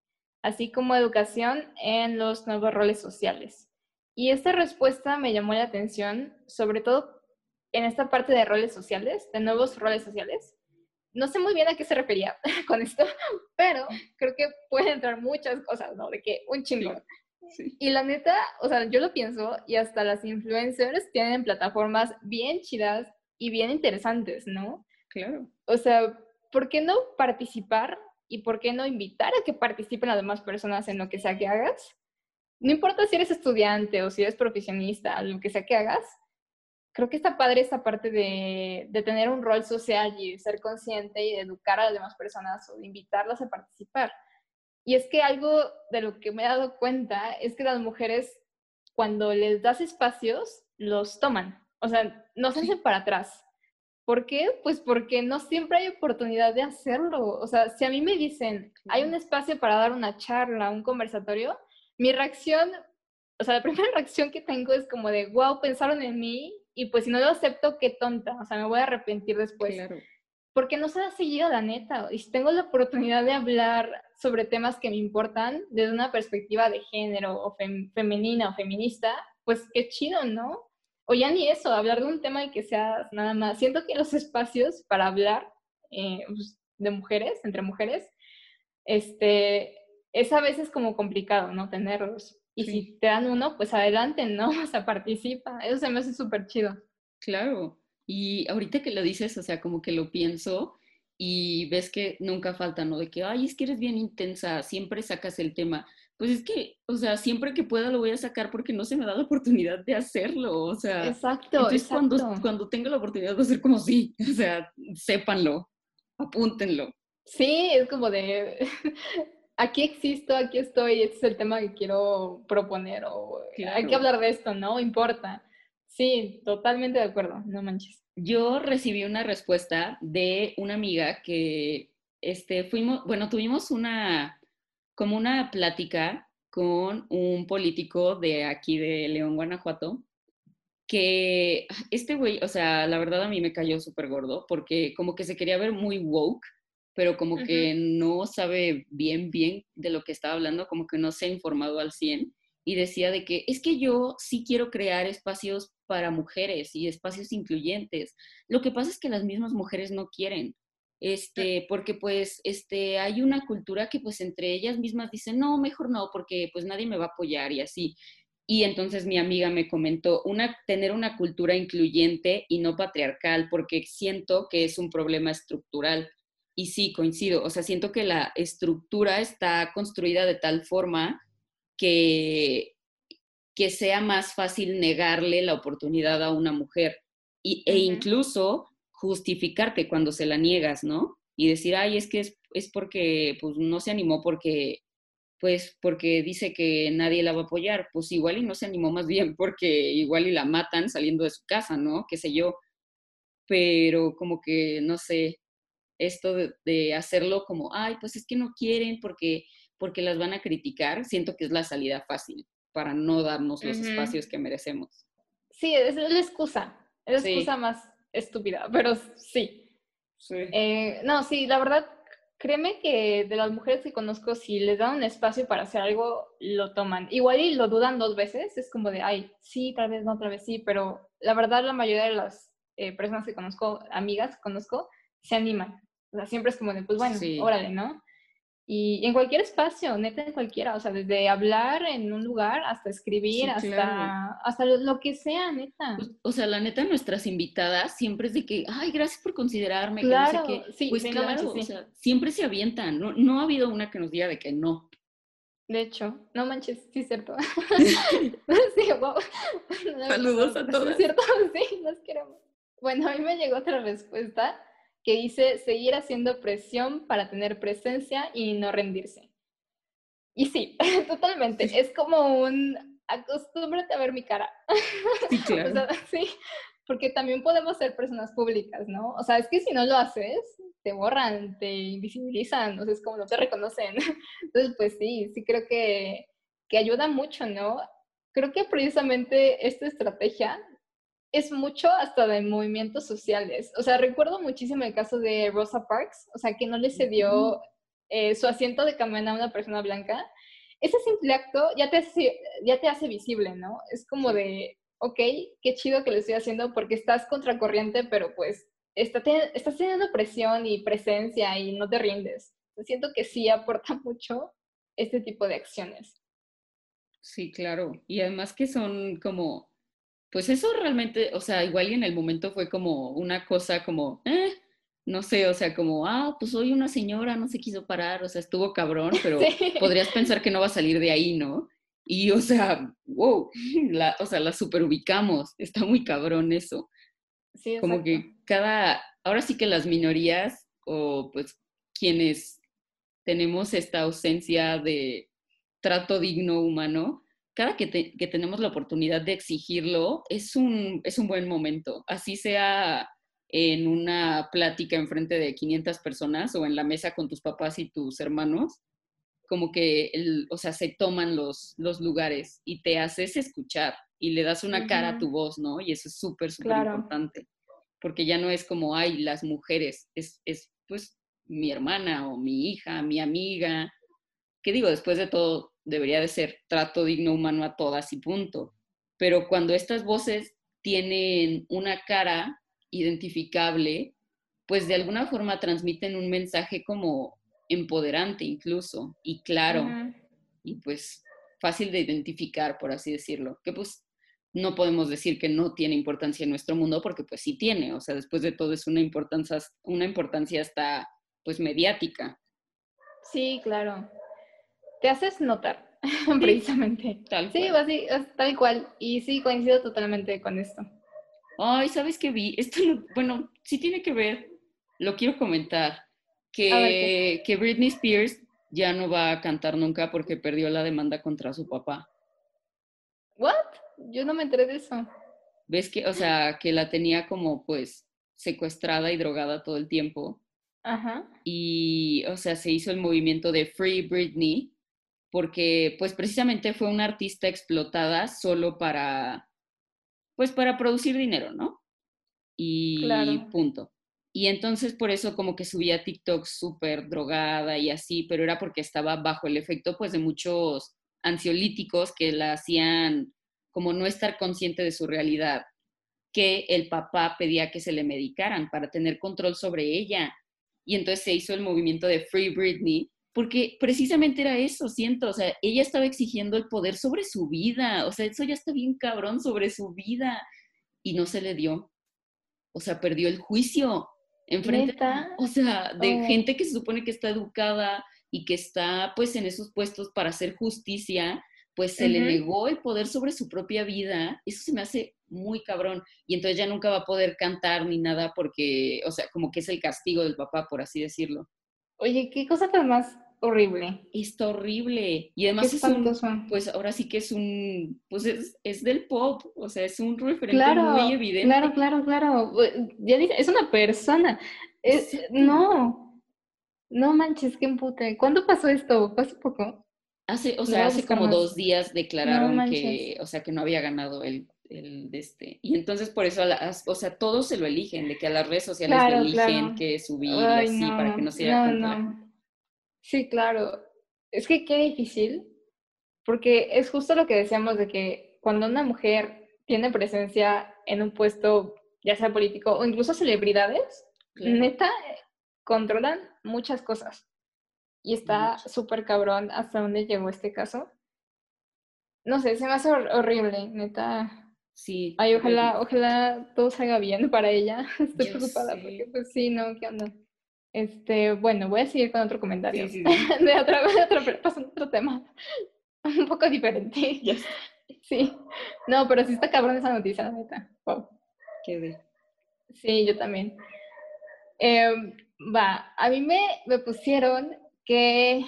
así como educación en los nuevos roles sociales. Y esta respuesta me llamó la atención, sobre todo en esta parte de roles sociales, de nuevos roles sociales. No sé muy bien a qué se refería [laughs] con esto, pero creo que pueden entrar muchas cosas, ¿no? De que un chingón. Y la neta, o sea, yo lo pienso y hasta las influencers tienen plataformas bien chidas y bien interesantes, ¿no? Claro. O sea, ¿por qué no participar y por qué no invitar a que participen las demás personas en lo que sea que hagas? No importa si eres estudiante o si eres profesionista, lo que sea que hagas, creo que está padre esta parte de, de tener un rol social y ser consciente y de educar a las demás personas o de invitarlas a participar. Y es que algo de lo que me he dado cuenta es que las mujeres, cuando les das espacios, los toman. O sea, no se hacen para atrás. ¿Por qué? Pues porque no siempre hay oportunidad de hacerlo. O sea, si a mí me dicen, hay un espacio para dar una charla, un conversatorio, mi reacción, o sea, la [laughs] primera reacción que tengo es como de, wow, pensaron en mí y pues si no lo acepto, qué tonta. O sea, me voy a arrepentir después. Claro. Porque no se ha seguido la neta. Y si tengo la oportunidad de hablar sobre temas que me importan desde una perspectiva de género o femenina o feminista, pues qué chido, ¿no? o ya ni eso, hablar de un tema y que sea nada más. Siento que los espacios para hablar eh, pues, de mujeres, entre mujeres, este, es a veces como complicado, ¿no? Tenerlos. Y si te dan uno, pues adelante, ¿no? [laughs] O sea, participa. Eso se me hace súper chido. Claro. Y ahorita que lo dices, o sea, como que lo pienso y ves que nunca falta, ¿no? De que, ay, es que eres bien intensa, siempre sacas el tema pues es que, o sea, siempre que pueda lo voy a sacar porque no se me da la oportunidad de hacerlo, o sea. Exacto, entonces Cuando, cuando tenga la oportunidad de hacer como sí, [laughs] o sea, sépanlo, apúntenlo. Sí, es como de, [laughs] aquí existo, aquí estoy, este es el tema que quiero proponer, o hay que hablar de esto, ¿no? Importa. Sí, totalmente de acuerdo, no manches. Yo recibí una respuesta de una amiga que, este, fuimos, bueno, tuvimos una como una plática con un político de aquí de León, Guanajuato, que este güey, o sea, la verdad a mí me cayó súper gordo porque como que se quería ver muy woke, pero como que no sabe bien, bien de lo que estaba hablando, como que no se ha informado al 100 y decía de que es que yo sí quiero crear espacios para mujeres y espacios incluyentes. Lo que pasa es que las mismas mujeres no quieren este, porque pues este, hay una cultura que pues entre ellas mismas dicen, no, mejor no, porque pues nadie me va a apoyar y así. Y entonces mi amiga me comentó, una, tener una cultura incluyente y no patriarcal, porque siento que es un problema estructural. Y sí, coincido, o sea, siento que la estructura está construida de tal forma que, que sea más fácil negarle la oportunidad a una mujer. Y, e incluso justificarte cuando se la niegas, ¿no? Y decir, ay, es que es, es porque pues no se animó porque pues porque dice que nadie la va a apoyar, pues igual y no se animó más bien porque igual y la matan saliendo de su casa, ¿no? Qué sé yo. Pero como que, no sé, esto de, hacerlo como, ay, pues es que no quieren porque, porque las van a criticar, siento que es la salida fácil para no darnos los espacios que merecemos. Sí, es la excusa, es la excusa más estúpida, pero sí. sí. Eh, no, sí, la verdad, créeme que de las mujeres que conozco, si les dan un espacio para hacer algo, lo toman. Igual y lo dudan dos veces, es como de, ay, sí, tal vez no, tal vez sí, pero la verdad la mayoría de las eh, personas que conozco, amigas que conozco, se animan. O sea, siempre es como de, pues bueno, órale, ¿no? Y en cualquier espacio, neta en cualquiera, o sea, desde hablar en un lugar hasta escribir, hasta, hasta lo, que sea, neta. Pues, o sea, la neta, nuestras invitadas siempre es de que, ay, gracias por considerarme, claro, que Sí, pues claro, o sea, siempre se avientan, no, no ha habido una que nos diga de que no. De hecho, no manches, sí es cierto. [laughs] [laughs] sí, wow. Saludos a todos. Es cierto, [laughs] sí, nos queremos. Bueno, a mí me llegó otra respuesta que dice seguir haciendo presión para tener presencia y no rendirse. Y sí, [laughs] totalmente. Es como un acostúmbrate a ver mi cara. [laughs] Sí, claro. [laughs] sí, porque también podemos ser personas públicas, ¿no? O sea, es que si no lo haces, te borran, te invisibilizan, o sea, es como no te reconocen. Entonces, pues sí, sí creo que, que ayuda mucho, ¿no? Creo que precisamente esta estrategia es mucho hasta de movimientos sociales. O sea, recuerdo muchísimo el caso de Rosa Parks, o sea, que no le cedió eh, su asiento de camión a una persona blanca. Ese simple acto ya te, hace, ya te hace visible, ¿no? Es como de, ok, qué chido que lo estoy haciendo porque estás contracorriente, pero pues está estás teniendo presión y presencia y no te rindes. Siento que sí aporta [laughs] mucho este tipo de acciones. Sí, claro. Y además que son como pues eso realmente, o sea, igual y en el momento fue como una cosa como, eh, no sé, o sea, como, ah, pues soy una señora, no se quiso parar, o sea, estuvo cabrón, [laughs] pero Sí. podrías pensar que no va a salir de ahí, ¿no? Y, o sea, wow, [laughs] la, o sea, la superubicamos, está muy cabrón eso. Sí, Como exacto. que cada, ahora sí que las minorías o pues quienes tenemos esta ausencia de trato digno humano, cada que, te- que tenemos la oportunidad de exigirlo, es un, es un buen momento. Así sea en una plática enfrente de 500 personas o en la mesa con tus papás y tus hermanos, como que, el, o sea, se toman los, los lugares y te haces escuchar y le das una cara a tu voz, ¿no? Y eso es súper, súper Claro. importante, porque ya no es como, ay, las mujeres, es, es pues mi hermana o mi hija, mi amiga, que digo, después de todo, debería de ser trato digno humano a todas y punto. Pero cuando estas voces tienen una cara identificable, pues de alguna forma transmiten un mensaje como empoderante incluso y claro y pues fácil de identificar, por así decirlo, que pues no podemos decir que no tiene importancia en nuestro mundo porque pues sí tiene, o sea, después de todo es una importancia, una importancia hasta pues mediática, Sí, claro. Te haces notar, [laughs] precisamente. tal Sí, cual. así, es tal cual. Y sí, coincido totalmente con esto. Ay, ¿sabes qué vi? Esto, no- bueno, sí tiene que ver, lo quiero comentar, que, que Britney Spears ya no va a cantar nunca porque perdió la demanda contra su papá. ¿What? Yo no me enteré de eso. ¿Ves que, o sea, que la tenía como pues secuestrada y drogada todo el tiempo? Ajá. y, o sea, se hizo el movimiento de Free Britney porque, pues, precisamente fue una artista explotada solo para, pues, para producir dinero, ¿no? Y Claro. punto. Y entonces por eso como que subía TikTok súper drogada y así, pero era porque estaba bajo el efecto, pues, de muchos ansiolíticos que la hacían como no estar consciente de su realidad, que el papá pedía que se le medicaran para tener control sobre ella y entonces se hizo el movimiento de Free Britney, porque precisamente era eso, siento, o sea, ella estaba exigiendo el poder sobre su vida, o sea, eso ya está bien cabrón sobre su vida, y no se le dio. O sea, perdió el juicio enfrente, ¿Neta? o sea, de Oh. gente que se supone que está educada y que está pues en esos puestos para hacer justicia, pues se le negó el poder sobre su propia vida. Eso se me hace muy cabrón. Y entonces ya nunca va a poder cantar ni nada porque, o sea, como que es el castigo del papá, por así decirlo. Oye, qué cosa tan más horrible. Está horrible. Y Qué además es un, pues ahora sí que es un, pues es, es del pop, o sea, es un referente Claro, muy evidente. claro, claro, claro. Bu- Ya dice, es una persona. Es, Sí. no, no manches, qué empute. ¿Cuándo pasó esto? ¿Fue hace poco? Hace, o sea, hace como más. dos días declararon que, o sea, que no había ganado el, el de este. Y entonces por eso, las- o sea, todos se lo eligen, de que a las redes sociales Claro, le eligen claro. que subir y Ay, así no, para que no se no, cuenta la no. gente. Sí, claro. Es que qué difícil, porque es justo lo que decíamos de que cuando una mujer tiene presencia en un puesto, ya sea político o incluso celebridades, Claro. neta, controlan muchas cosas. Y está súper cabrón hasta dónde llegó este caso. No sé, se me hace hor- horrible, neta. Sí. Ay, ojalá, ojalá todo salga bien para ella. [laughs] Estoy preocupada sé. porque, pues sí, no, ¿qué onda? Este, bueno, voy a seguir con otro comentario. Sí, sí, [laughs] sí. De otra, de otro, pasando a otro tema. [laughs] Un poco diferente. Ya sé. [laughs] Sí. No, pero sí está cabrón esa noticia, la neta. Wow. Quedé. Sí, yo también. Em, va, a mí me, me pusieron que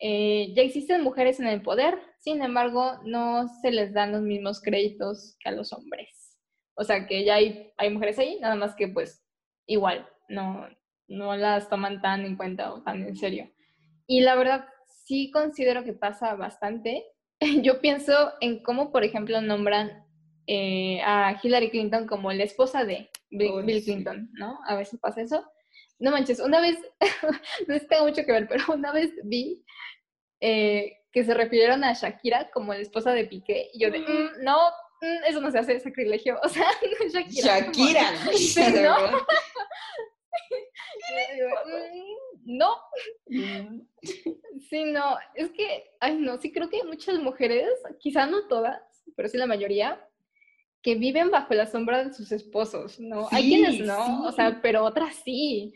eh, ya existen mujeres en el poder, sin embargo, no se les dan los mismos créditos que a los hombres. O sea, que ya hay, hay mujeres ahí, nada más que pues igual, no, no las toman tan en cuenta o tan en serio. Y la verdad, sí considero que pasa bastante. [laughs] Yo pienso en cómo, por ejemplo, nombran eh, a Hillary Clinton como la esposa de Bill, Ay, Bill sí. Clinton, ¿no? A veces pasa eso. No manches, una vez, [laughs] no es que tenga mucho que ver, pero una vez vi eh, que se refirieron a Shakira como la esposa de Piqué, y yo de, "Mm, no, mm, eso no se hace, es sacrilegio, [laughs] o sea, Shakira. como- Shakira. Sí, de ¿no? verdad. Yo digo, "Mm, no, Mm. Sí, no, es que, ay, no, sí creo que hay muchas mujeres, quizá no todas, pero sí la mayoría, que viven bajo la sombra de sus esposos, ¿no? hay Sí, quienes no, o sí. sea, pero otras sí.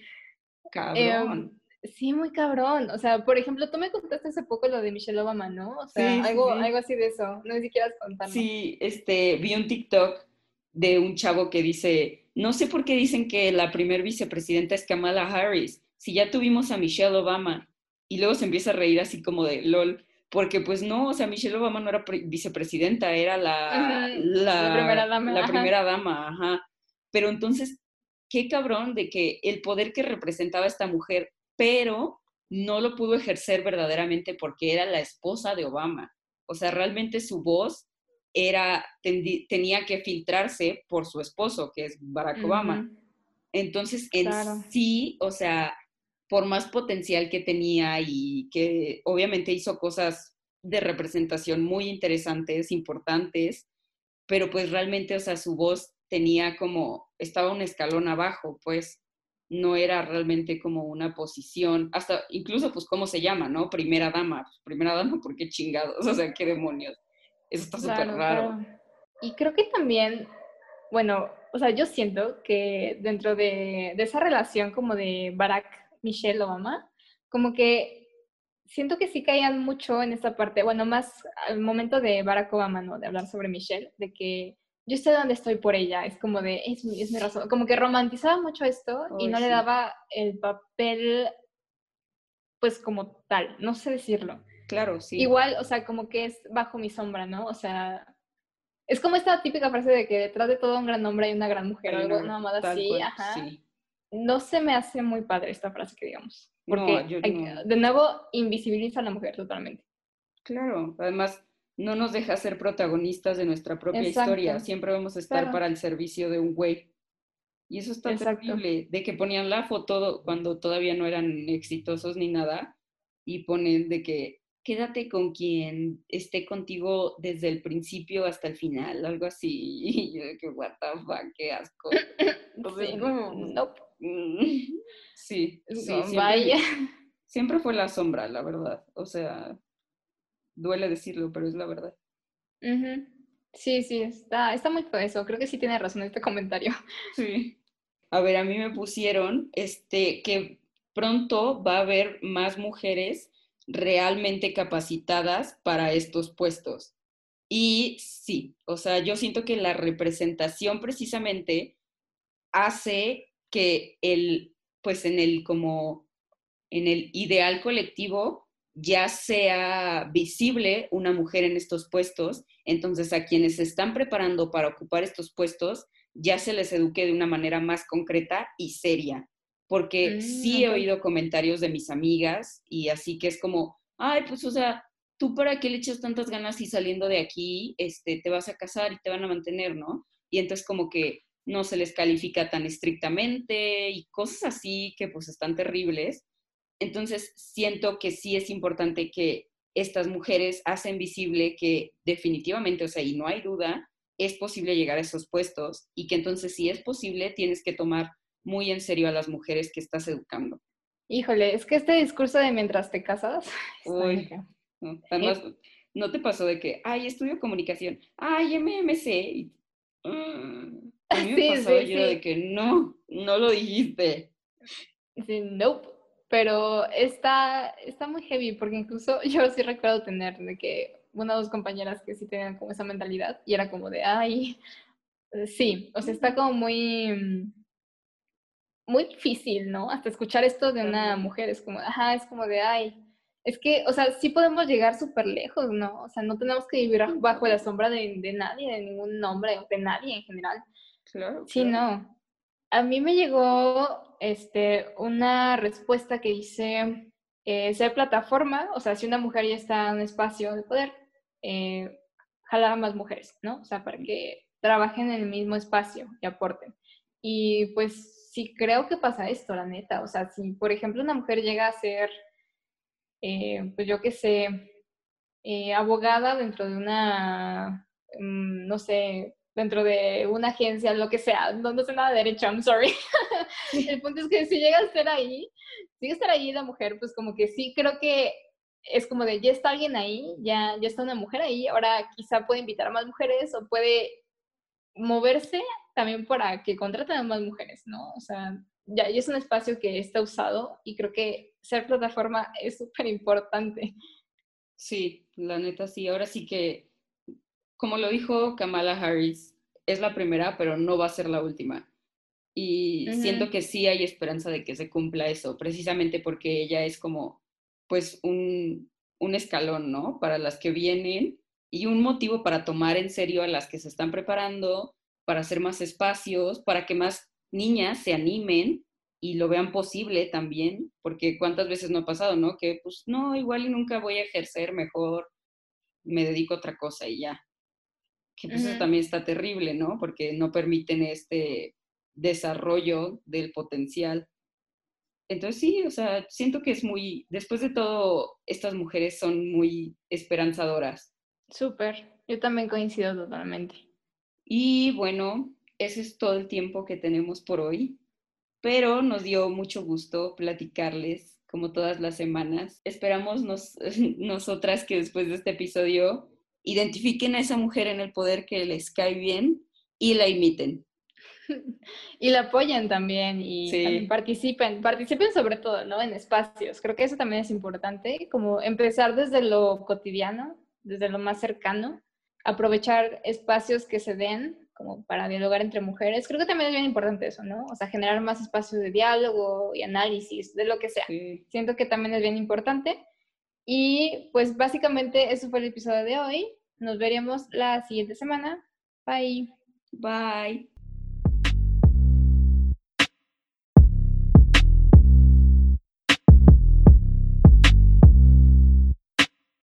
Cabrón. Em, sí, muy cabrón. O sea, por ejemplo, tú me contaste hace poco lo de Michelle Obama, ¿no? O sea, algo, algo así de eso. No sé si quieras. Sí, este, vi un TikTok de un chavo que dice, no sé por qué dicen que la primer vicepresidenta es Kamala Harris, si ya tuvimos a Michelle Obama. Y luego se empieza a reír así como de, lol, porque pues no, o sea, Michelle Obama no era vicepresidenta, era la, la, primera dama. La primera dama, ajá. Pero entonces, qué cabrón de que el poder que representaba esta mujer, pero no lo pudo ejercer verdaderamente porque era la esposa de Obama. O sea, realmente su voz era, tenía que filtrarse por su esposo, que es Barack Obama. Entonces, en sí, o sea, por más potencial que tenía y que obviamente hizo cosas de representación muy interesantes, importantes, pero pues realmente, o sea, su voz tenía como, estaba un escalón abajo, pues no era realmente como una posición, hasta incluso pues cómo se llama, ¿no? Primera dama, pues, primera dama, ¿por qué chingados? [laughs] O sea, qué demonios. Eso está súper raro. Y creo que también, bueno, o sea, yo siento que dentro de, de esa relación como de Barack Michelle Obama, como que siento que sí caían mucho en esta parte, bueno, más al momento de Barack Obama, ¿no? De hablar sobre Michelle, de que yo estoy donde estoy por ella, es como de, es mi, es mi razón, como que romantizaba mucho esto y no le daba el papel, pues como tal, no sé decirlo. Claro, sí. Igual, o sea, como que es bajo mi sombra, ¿no? O sea, es como esta típica frase de que detrás de todo un gran hombre hay una gran mujer, o algo, una mamada así, ajá. Sí no se me hace muy padre esta frase que digamos. Porque, de nuevo, invisibiliza a la mujer totalmente. Claro, además no nos deja ser protagonistas de nuestra propia historia. Siempre vamos a estar para el servicio de un güey. Y eso está terrible, de que ponían la foto cuando todavía no eran exitosos ni nada, y ponen de que quédate con quien esté contigo desde el principio hasta el final, algo así. [laughs] Y yo de que, what the fuck, qué asco. [laughs] sí, no. [laughs] Sí, sí vaya. Siempre fue la sombra, la verdad. O sea, duele decirlo, pero es la verdad. Sí, sí, está, está muy eso. Creo que sí tiene razón este comentario. Sí. A ver, a mí me pusieron este que pronto va a haber más mujeres realmente capacitadas para estos puestos. Y sí, o sea, yo siento que la representación precisamente hace que el, pues en el como, en el ideal colectivo ya sea visible una mujer en estos puestos, entonces a quienes se están preparando para ocupar estos puestos ya se les eduque de una manera más concreta y seria, porque sí he mm, oído comentarios de mis amigas y así que es como, ay, pues o sea, tú para qué le echas tantas ganas y saliendo de aquí, este, te vas a casar y te van a mantener, ¿no? Y entonces como que no se les califica tan estrictamente y cosas así que pues están terribles. Entonces siento que sí es importante que estas mujeres hacen visible que definitivamente, o sea, y no hay duda, es posible llegar a esos puestos y que entonces si es posible tienes que tomar muy en serio a las mujeres que estás educando. Híjole, es que este discurso de mientras te casas... [laughs] Uy, además, ¿no te pasó de que, ay, estudio comunicación, ay, MMC? Mm, a mí me pasó yo de que no, no lo dijiste. Sí, nope. Pero está, está muy heavy, porque incluso [laughs] yo sí recuerdo tener de que una o dos compañeras que sí tenían como esa mentalidad y era como de, ay, sí, o sea, está como muy, muy difícil, ¿no? Hasta escuchar esto de una mujer es como, ajá, es como de, ay, es que, o sea, sí podemos llegar súper lejos, ¿no? O sea, no tenemos que vivir bajo la sombra de, de nadie, de ningún hombre, de nadie en general. Claro. Sí, no. A mí me llegó este, una respuesta que dice, eh, ser plataforma, o sea, si una mujer ya está en un espacio de poder, eh, jalar a más mujeres, ¿no? O sea, para que trabajen en el mismo espacio y aporten. Y pues sí creo que pasa esto, la neta. O sea, si por ejemplo una mujer llega a ser, eh, pues yo qué sé, eh, abogada dentro de una, mm, no sé, dentro de una agencia, lo que sea, no, no sé nada de derecho, I'm sorry. [laughs] El punto es que si llega a estar ahí, si llega a estar ahí la mujer, pues como que sí creo que es como de ya está alguien ahí, ya, ya está una mujer ahí, ahora quizá puede invitar a más mujeres o puede moverse también para que contraten a más mujeres, ¿no? O sea, ya, ya es un espacio que está usado y creo que ser plataforma [laughs] es súper importante. Sí, la neta sí. Ahora sí que, como lo dijo Kamala Harris, es la primera, pero no va a ser la última. Y siento que sí hay esperanza de que se cumpla eso, precisamente porque ella es como, pues, un, un escalón, ¿no? Para las que vienen y un motivo para tomar en serio a las que se están preparando, para hacer más espacios, para que más niñas se animen y lo vean posible también, porque cuántas veces no ha pasado, ¿no? Que pues no, igual y nunca voy a ejercer, mejor me dedico a otra cosa y ya. Que pues eso también está terrible, ¿no? Porque no permiten este desarrollo del potencial. Entonces sí, o sea, siento que es muy, después de todo, estas mujeres son muy esperanzadoras. Súper, yo también coincido totalmente. Y bueno, ese es todo el tiempo que tenemos por hoy, pero nos dio mucho gusto platicarles como todas las semanas. Esperamos nos, [laughs] nosotras que después de este episodio identifiquen a esa mujer en el poder que les cae bien y la imiten. [laughs] Y la apoyen también y participen, participen sobre todo, ¿no? En espacios. Creo que eso también es importante, como empezar desde lo cotidiano, desde lo más cercano, aprovechar espacios que se den como para dialogar entre mujeres. Creo que también es bien importante eso, ¿no? O sea, generar más espacios de diálogo y análisis, de lo que sea. Siento que también es bien importante. Y pues básicamente eso fue el episodio de hoy. Nos veremos la siguiente semana. Bye. Bye.